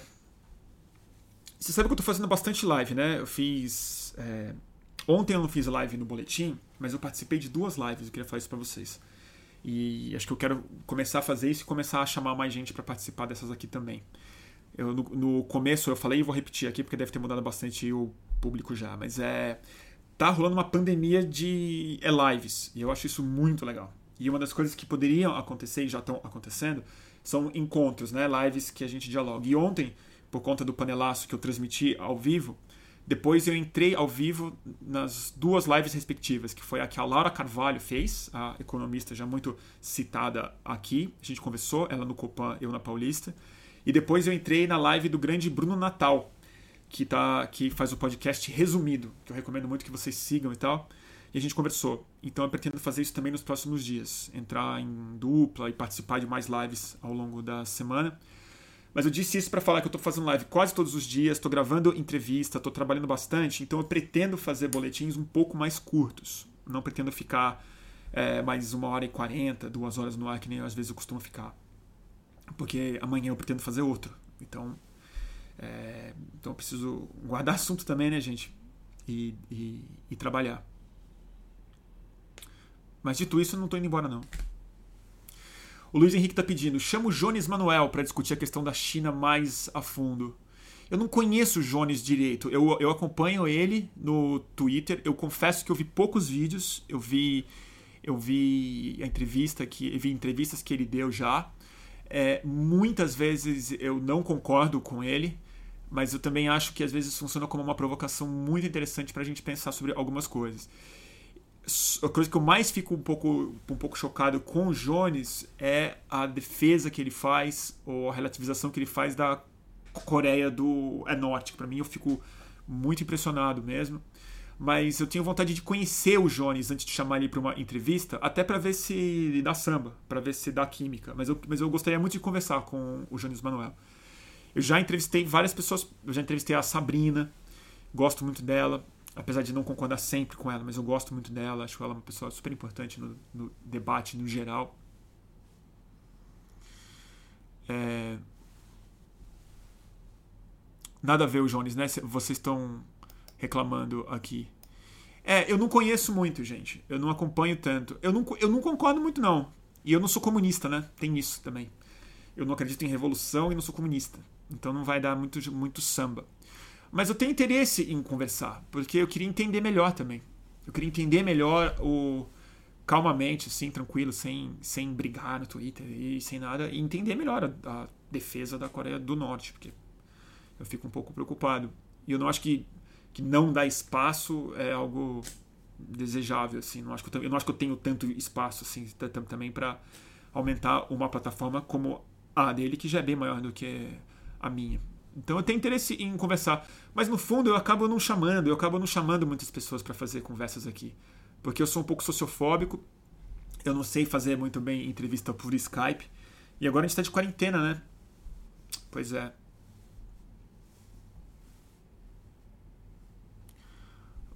você sabe que eu tô fazendo bastante live, né? Eu fiz. É... Ontem eu não fiz live no boletim, mas eu participei de duas lives. Eu queria falar isso pra vocês. E acho que eu quero começar a fazer isso e começar a chamar mais gente para participar dessas aqui também. Eu, no, no, começo eu falei e vou repetir aqui porque deve ter mudado bastante o público já, mas é. Tá rolando uma pandemia de é lives e eu acho isso muito legal. E uma das coisas que poderiam acontecer e já estão acontecendo são encontros, né? Lives que a gente dialoga. E ontem por conta do panelaço que eu transmiti ao vivo. Depois eu entrei ao vivo nas duas lives respectivas, que foi a que a Laura Carvalho fez, a economista já muito citada aqui. A gente conversou, ela no Copan, eu na Paulista. E depois eu entrei na live do grande Bruno Natal, que, tá, que faz o podcast resumido, que eu recomendo muito que vocês sigam e tal. E a gente conversou. Então eu pretendo fazer isso também nos próximos dias. Entrar em dupla e participar de mais lives ao longo da semana. Mas eu disse isso para falar que eu estou fazendo live quase todos os dias, estou gravando entrevista, estou trabalhando bastante, então eu pretendo fazer boletins um pouco mais curtos. Não pretendo ficar é, mais uma hora e quarenta, duas horas no ar, que nem às vezes eu costumo ficar. Porque amanhã eu pretendo fazer outro. Então, é, então eu preciso guardar assunto também, né, gente? E, e, e trabalhar. Mas dito isso, eu não estou indo embora, não. O Luiz Henrique está pedindo: chama o Jones Manuel para discutir a questão da China mais a fundo. Eu não conheço o Jones direito. Eu, eu acompanho ele no Twitter. Eu confesso que eu vi poucos vídeos. Eu vi eu vi a entrevista que vi entrevistas que ele deu já. É, muitas vezes eu não concordo com ele, mas eu também acho que às vezes funciona como uma provocação muito interessante para a gente pensar sobre algumas coisas a coisa que eu mais fico um pouco, um pouco chocado com o Jones é a defesa que ele faz, ou a relativização que ele faz da Coreia do é Norte. Para mim, eu fico muito impressionado mesmo. Mas eu tenho vontade de conhecer o Jones antes de chamar ele para uma entrevista, até para ver se dá samba, para ver se dá química. Mas eu, mas eu gostaria muito de conversar com o Jones Manuel. Eu já entrevistei várias pessoas, eu já entrevistei a Sabrina, gosto muito dela apesar de não concordar sempre com ela, mas eu gosto muito dela, acho ela uma pessoa super importante no, no debate no geral. É... Nada a ver o Jones, né? Vocês estão reclamando aqui. É, eu não conheço muito, gente. Eu não acompanho tanto. Eu não, eu não concordo muito, não. E eu não sou comunista, né? Tem isso também. Eu não acredito em revolução e não sou comunista. Então não vai dar muito, muito samba. Mas eu tenho interesse em conversar, porque eu queria entender melhor também. Eu queria entender melhor o calmamente, assim, tranquilo, sem, sem brigar no Twitter e sem nada, e entender melhor a, a defesa da Coreia do Norte, porque eu fico um pouco preocupado. E eu não acho que, que não dar espaço é algo desejável, assim. Não acho que eu, eu não acho que eu tenho tanto espaço, assim, também para aumentar uma plataforma como a dele, que já é bem maior do que a minha. Então eu tenho interesse em conversar, mas no fundo eu acabo não chamando, eu acabo não chamando muitas pessoas para fazer conversas aqui, porque eu sou um pouco sociofóbico, eu não sei fazer muito bem entrevista por Skype, e agora a gente está de quarentena, né? Pois é.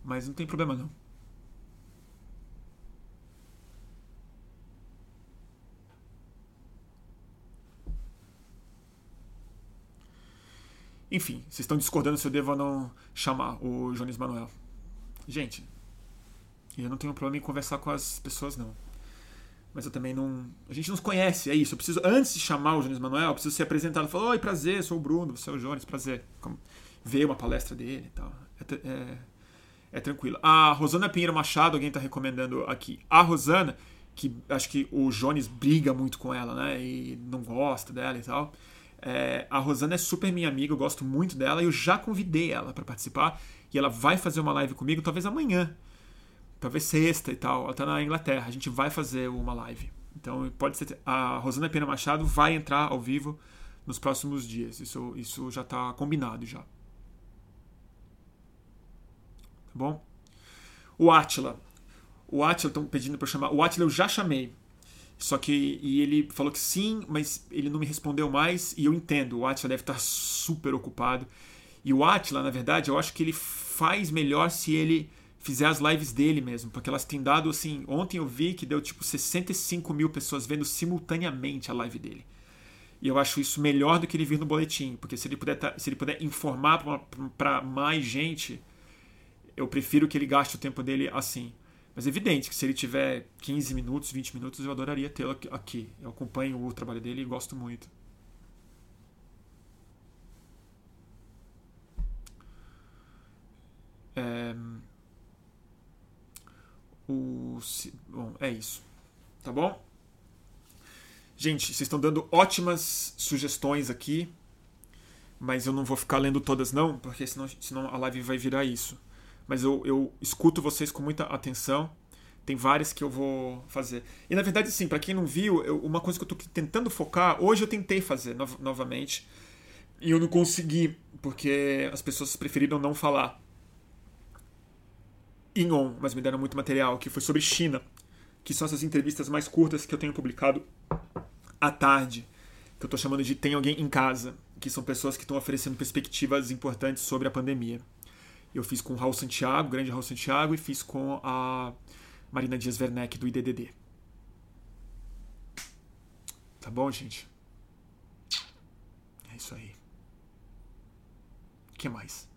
Mas não tem problema não. Enfim, vocês estão discordando se eu devo ou não chamar o Jones Manuel. Gente, eu não tenho problema em conversar com as pessoas, não. Mas eu também não. A gente não se conhece, é isso. Eu preciso, antes de chamar o Jones Manuel, eu preciso ser apresentado. Falar, oi, prazer, sou o Bruno, você é o Jones, prazer. Ver uma palestra dele e tal. É, é, é tranquilo. A Rosana Pinheiro Machado, alguém está recomendando aqui. A Rosana, que acho que o Jones briga muito com ela, né? E não gosta dela e tal. É, a Rosana é super minha amiga, eu gosto muito dela. Eu já convidei ela para participar e ela vai fazer uma live comigo, talvez amanhã, talvez sexta e tal. Ela tá na Inglaterra, a gente vai fazer uma live. Então pode ser. A Rosana Pena Machado vai entrar ao vivo nos próximos dias. Isso, isso já está combinado já. Tá bom? O Atila. O Atila estão pedindo para chamar. O Atila eu já chamei. Só que e ele falou que sim, mas ele não me respondeu mais e eu entendo. O Atila deve estar super ocupado. E o Atila, na verdade, eu acho que ele faz melhor se ele fizer as lives dele mesmo, porque elas têm dado assim. Ontem eu vi que deu tipo 65 mil pessoas vendo simultaneamente a live dele. E eu acho isso melhor do que ele vir no boletim, porque se ele puder, se ele puder informar para mais gente, eu prefiro que ele gaste o tempo dele assim. Mas é evidente que se ele tiver 15 minutos, 20 minutos, eu adoraria tê-lo aqui. Eu acompanho o trabalho dele e gosto muito. É... O... Bom, é isso. Tá bom? Gente, vocês estão dando ótimas sugestões aqui, mas eu não vou ficar lendo todas não, porque senão, senão a live vai virar isso mas eu, eu escuto vocês com muita atenção. Tem várias que eu vou fazer. E na verdade, sim, para quem não viu, eu, uma coisa que eu estou tentando focar, hoje eu tentei fazer no, novamente, e eu não consegui, porque as pessoas preferiram não falar em on, mas me deram muito material, que foi sobre China, que são essas entrevistas mais curtas que eu tenho publicado à tarde, que eu estou chamando de Tem Alguém em Casa, que são pessoas que estão oferecendo perspectivas importantes sobre a pandemia. Eu fiz com o Raul Santiago, grande Raul Santiago, e fiz com a Marina Dias Werneck, do IDDD. Tá bom, gente? É isso aí. O que mais?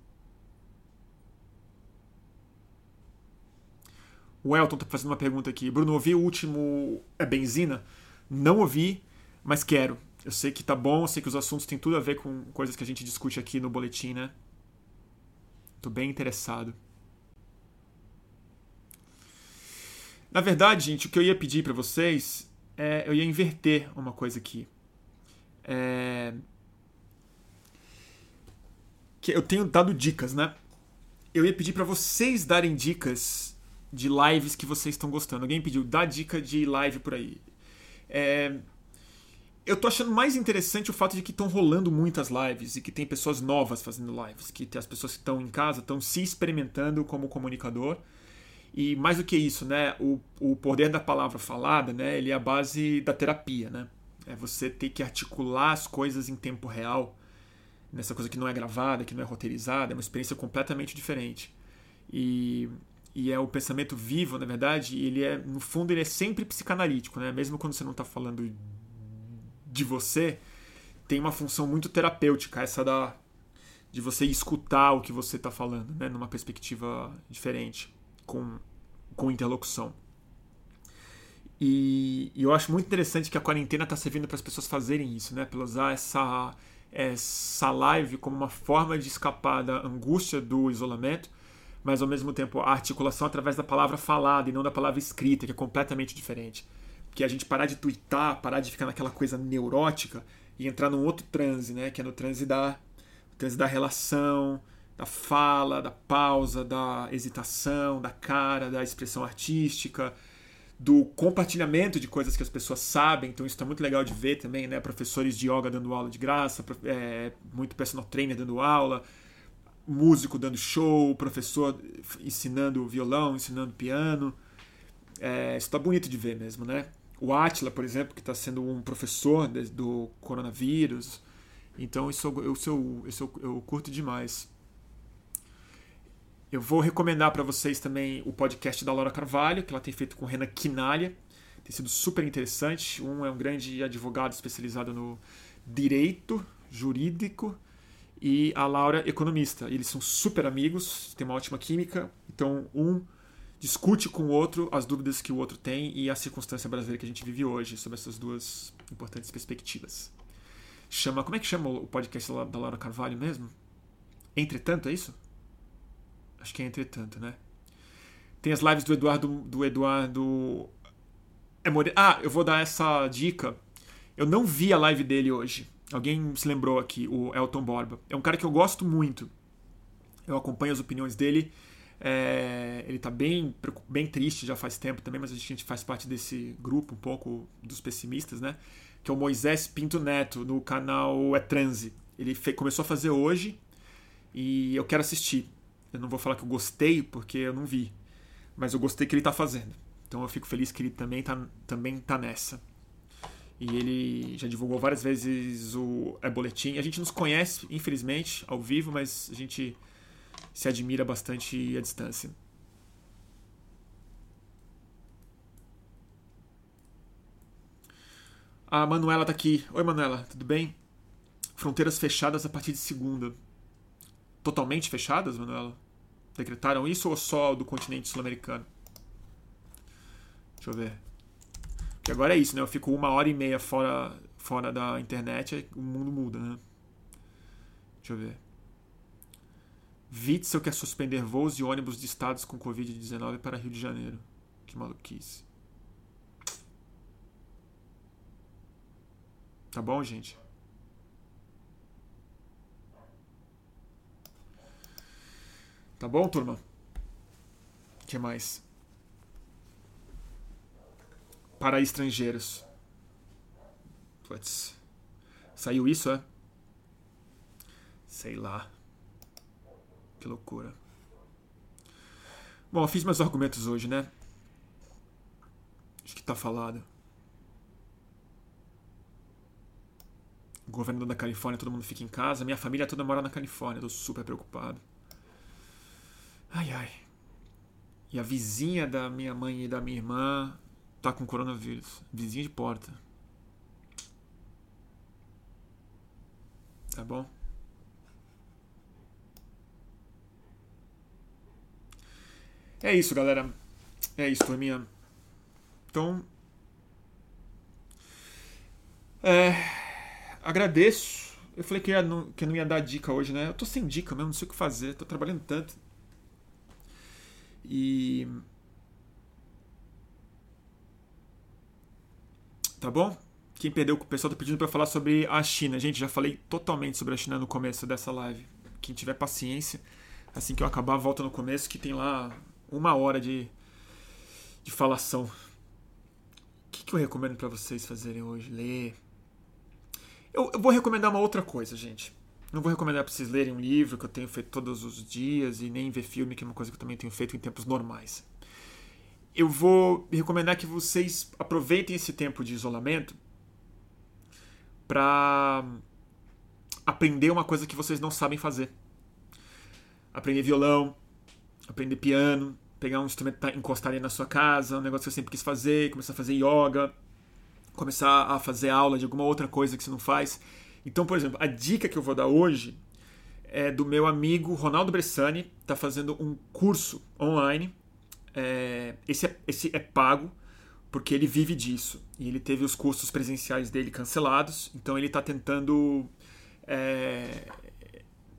O Elton tá fazendo uma pergunta aqui. Bruno, ouvi o último é benzina? Não ouvi, mas quero. Eu sei que tá bom, eu sei que os assuntos têm tudo a ver com coisas que a gente discute aqui no boletim, né? Tô bem interessado. Na verdade, gente, o que eu ia pedir para vocês é eu ia inverter uma coisa aqui. É... Que eu tenho dado dicas, né? Eu ia pedir para vocês darem dicas de lives que vocês estão gostando. Alguém pediu, dá dica de live por aí. É eu tô achando mais interessante o fato de que estão rolando muitas lives e que tem pessoas novas fazendo lives, que as pessoas que estão em casa estão se experimentando como comunicador. E mais do que isso, né, o, o poder da palavra falada, né, ele é a base da terapia, né? É você ter que articular as coisas em tempo real, nessa coisa que não é gravada, que não é roteirizada, é uma experiência completamente diferente. E, e é o pensamento vivo, na verdade, ele é, no fundo, ele é sempre psicanalítico, né? Mesmo quando você não está falando de você tem uma função muito terapêutica, essa da de você escutar o que você está falando, né, numa perspectiva diferente, com, com interlocução. E, e eu acho muito interessante que a quarentena está servindo para as pessoas fazerem isso, né, para usar essa, essa live como uma forma de escapar da angústia do isolamento, mas ao mesmo tempo a articulação através da palavra falada e não da palavra escrita, que é completamente diferente que é a gente parar de twittar, parar de ficar naquela coisa neurótica e entrar num outro transe, né? Que é no transe da, transe da relação, da fala, da pausa, da hesitação, da cara, da expressão artística, do compartilhamento de coisas que as pessoas sabem, então isso está muito legal de ver também, né? Professores de yoga dando aula de graça, é, muito personal trainer dando aula, músico dando show, professor ensinando violão, ensinando piano. É, isso está bonito de ver mesmo, né? O Atila, por exemplo, que está sendo um professor do coronavírus. Então isso, eu, eu, eu, eu curto demais. Eu vou recomendar para vocês também o podcast da Laura Carvalho, que ela tem feito com Renan Quinalha. Tem sido super interessante. Um é um grande advogado especializado no direito jurídico e a Laura economista. Eles são super amigos, têm uma ótima química. Então, um discute com o outro as dúvidas que o outro tem e a circunstância brasileira que a gente vive hoje sobre essas duas importantes perspectivas. Chama, como é que chama o podcast da Laura Carvalho mesmo? Entretanto, é isso? Acho que é entretanto, né? Tem as lives do Eduardo. Do Eduardo. É more... Ah, eu vou dar essa dica. Eu não vi a live dele hoje. Alguém se lembrou aqui, o Elton Borba. É um cara que eu gosto muito. Eu acompanho as opiniões dele. É... ele tá bem, bem triste já faz tempo também, mas a gente faz parte desse grupo um pouco dos pessimistas, né? Que é o Moisés Pinto Neto, no canal É Transe. Ele começou a fazer hoje e eu quero assistir. Eu não vou falar que eu gostei, porque eu não vi. Mas eu gostei que ele tá fazendo. Então eu fico feliz que ele também tá, também tá nessa. E ele já divulgou várias vezes o é boletim. A gente nos conhece, infelizmente, ao vivo, mas a gente se admira bastante à distância. A Manuela tá aqui. Oi, Manuela, tudo bem? Fronteiras fechadas a partir de segunda. Totalmente fechadas, Manuela? decretaram isso ou só do continente sul-americano? Deixa eu ver. Porque agora é isso, né? Eu fico uma hora e meia fora, fora da internet, o mundo muda, né? Deixa eu ver. Witzel quer suspender voos e ônibus de estados com Covid-19 para Rio de Janeiro. Que maluquice. Tá bom, gente? Tá bom, turma? O que mais? Para estrangeiros. Putz. Saiu isso, é? Sei lá. Que loucura. Bom, eu fiz meus argumentos hoje, né? Acho que tá falado. Governador da Califórnia, todo mundo fica em casa. Minha família toda mora na Califórnia. Tô super preocupado. Ai, ai. E a vizinha da minha mãe e da minha irmã tá com coronavírus. Vizinha de porta. Tá bom? É isso, galera. É isso, turminha. Então. É, agradeço. Eu falei que, ia, não, que não ia dar dica hoje, né? Eu tô sem dica mesmo, não sei o que fazer. Tô trabalhando tanto. E. Tá bom? Quem perdeu, o pessoal tá pedindo para falar sobre a China. Gente, já falei totalmente sobre a China no começo dessa live. Quem tiver paciência, assim que eu acabar, volta no começo, que tem lá uma hora de, de falação. O que, que eu recomendo para vocês fazerem hoje? Ler. Eu, eu vou recomendar uma outra coisa, gente. Não vou recomendar para vocês lerem um livro que eu tenho feito todos os dias e nem ver filme, que é uma coisa que eu também tenho feito em tempos normais. Eu vou recomendar que vocês aproveitem esse tempo de isolamento para aprender uma coisa que vocês não sabem fazer. Aprender violão, aprender piano, pegar um instrumento tá, encostar ali na sua casa, um negócio que você sempre quis fazer, começar a fazer yoga, começar a fazer aula de alguma outra coisa que você não faz então, por exemplo, a dica que eu vou dar hoje é do meu amigo Ronaldo Bressani, está fazendo um curso online. É, esse, é, esse é pago, porque ele vive disso. E ele teve os cursos presenciais dele cancelados, então ele está tentando é,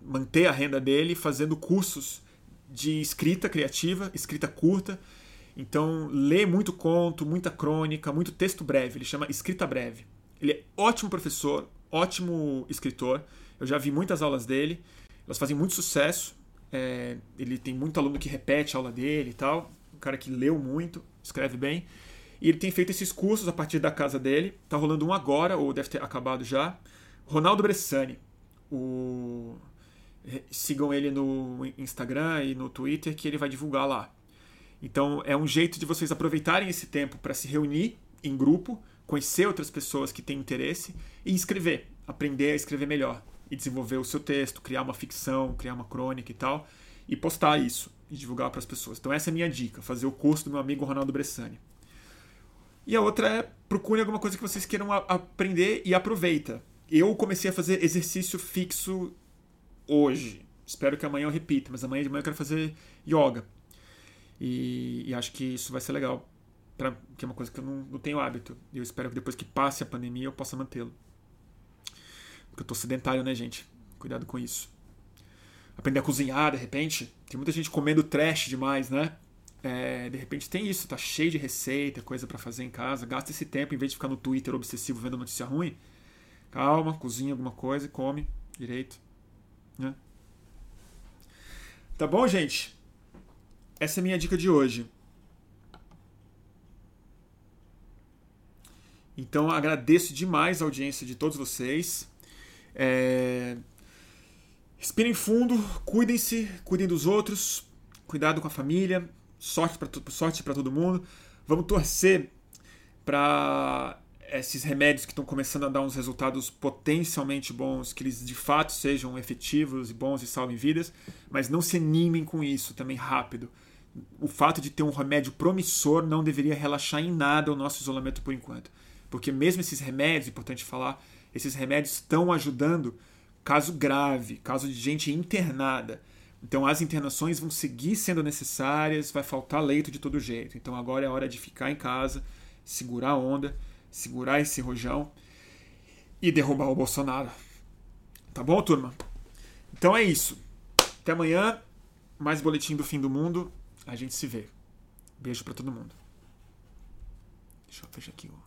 manter a renda dele fazendo cursos de escrita criativa, escrita curta. Então, lê muito conto, muita crônica, muito texto breve. Ele chama Escrita Breve. Ele é ótimo professor, ótimo escritor. Eu já vi muitas aulas dele, elas fazem muito sucesso. É, ele tem muito aluno que repete a aula dele e tal. Um cara que leu muito, escreve bem. E ele tem feito esses cursos a partir da casa dele. Tá rolando um agora, ou deve ter acabado já. Ronaldo Bressani. O... Sigam ele no Instagram e no Twitter que ele vai divulgar lá. Então é um jeito de vocês aproveitarem esse tempo para se reunir em grupo, conhecer outras pessoas que têm interesse e escrever, aprender a escrever melhor e desenvolver o seu texto, criar uma ficção, criar uma crônica e tal, e postar isso e divulgar para as pessoas. Então essa é a minha dica, fazer o curso do meu amigo Ronaldo Bressani. E a outra é procure alguma coisa que vocês queiram aprender e aproveita. Eu comecei a fazer exercício fixo hoje. Espero que amanhã eu repita, mas amanhã de manhã eu quero fazer yoga. E, e acho que isso vai ser legal, pra, que é uma coisa que eu não, não tenho hábito. E eu espero que depois que passe a pandemia eu possa mantê-lo. Porque eu tô sedentário, né, gente? Cuidado com isso. Aprender a cozinhar, de repente. Tem muita gente comendo trash demais, né? É, de repente tem isso, tá cheio de receita, coisa para fazer em casa. Gasta esse tempo em vez de ficar no Twitter obsessivo vendo notícia ruim. Calma, cozinha alguma coisa e come direito. Né? Tá bom, gente? Essa é a minha dica de hoje. Então agradeço demais a audiência de todos vocês. É... Respirem fundo, cuidem-se, cuidem dos outros, cuidado com a família, sorte para sorte todo mundo. Vamos torcer para esses remédios que estão começando a dar uns resultados potencialmente bons, que eles de fato sejam efetivos e bons e salvem vidas, mas não se animem com isso também rápido. O fato de ter um remédio promissor não deveria relaxar em nada o nosso isolamento por enquanto. Porque mesmo esses remédios, importante falar, esses remédios estão ajudando caso grave, caso de gente internada. Então as internações vão seguir sendo necessárias, vai faltar leito de todo jeito. Então agora é hora de ficar em casa, segurar a onda, segurar esse rojão e derrubar o Bolsonaro. Tá bom, turma? Então é isso. Até amanhã. Mais boletim do fim do mundo. A gente se vê. Beijo para todo mundo. Deixa eu fechar aqui o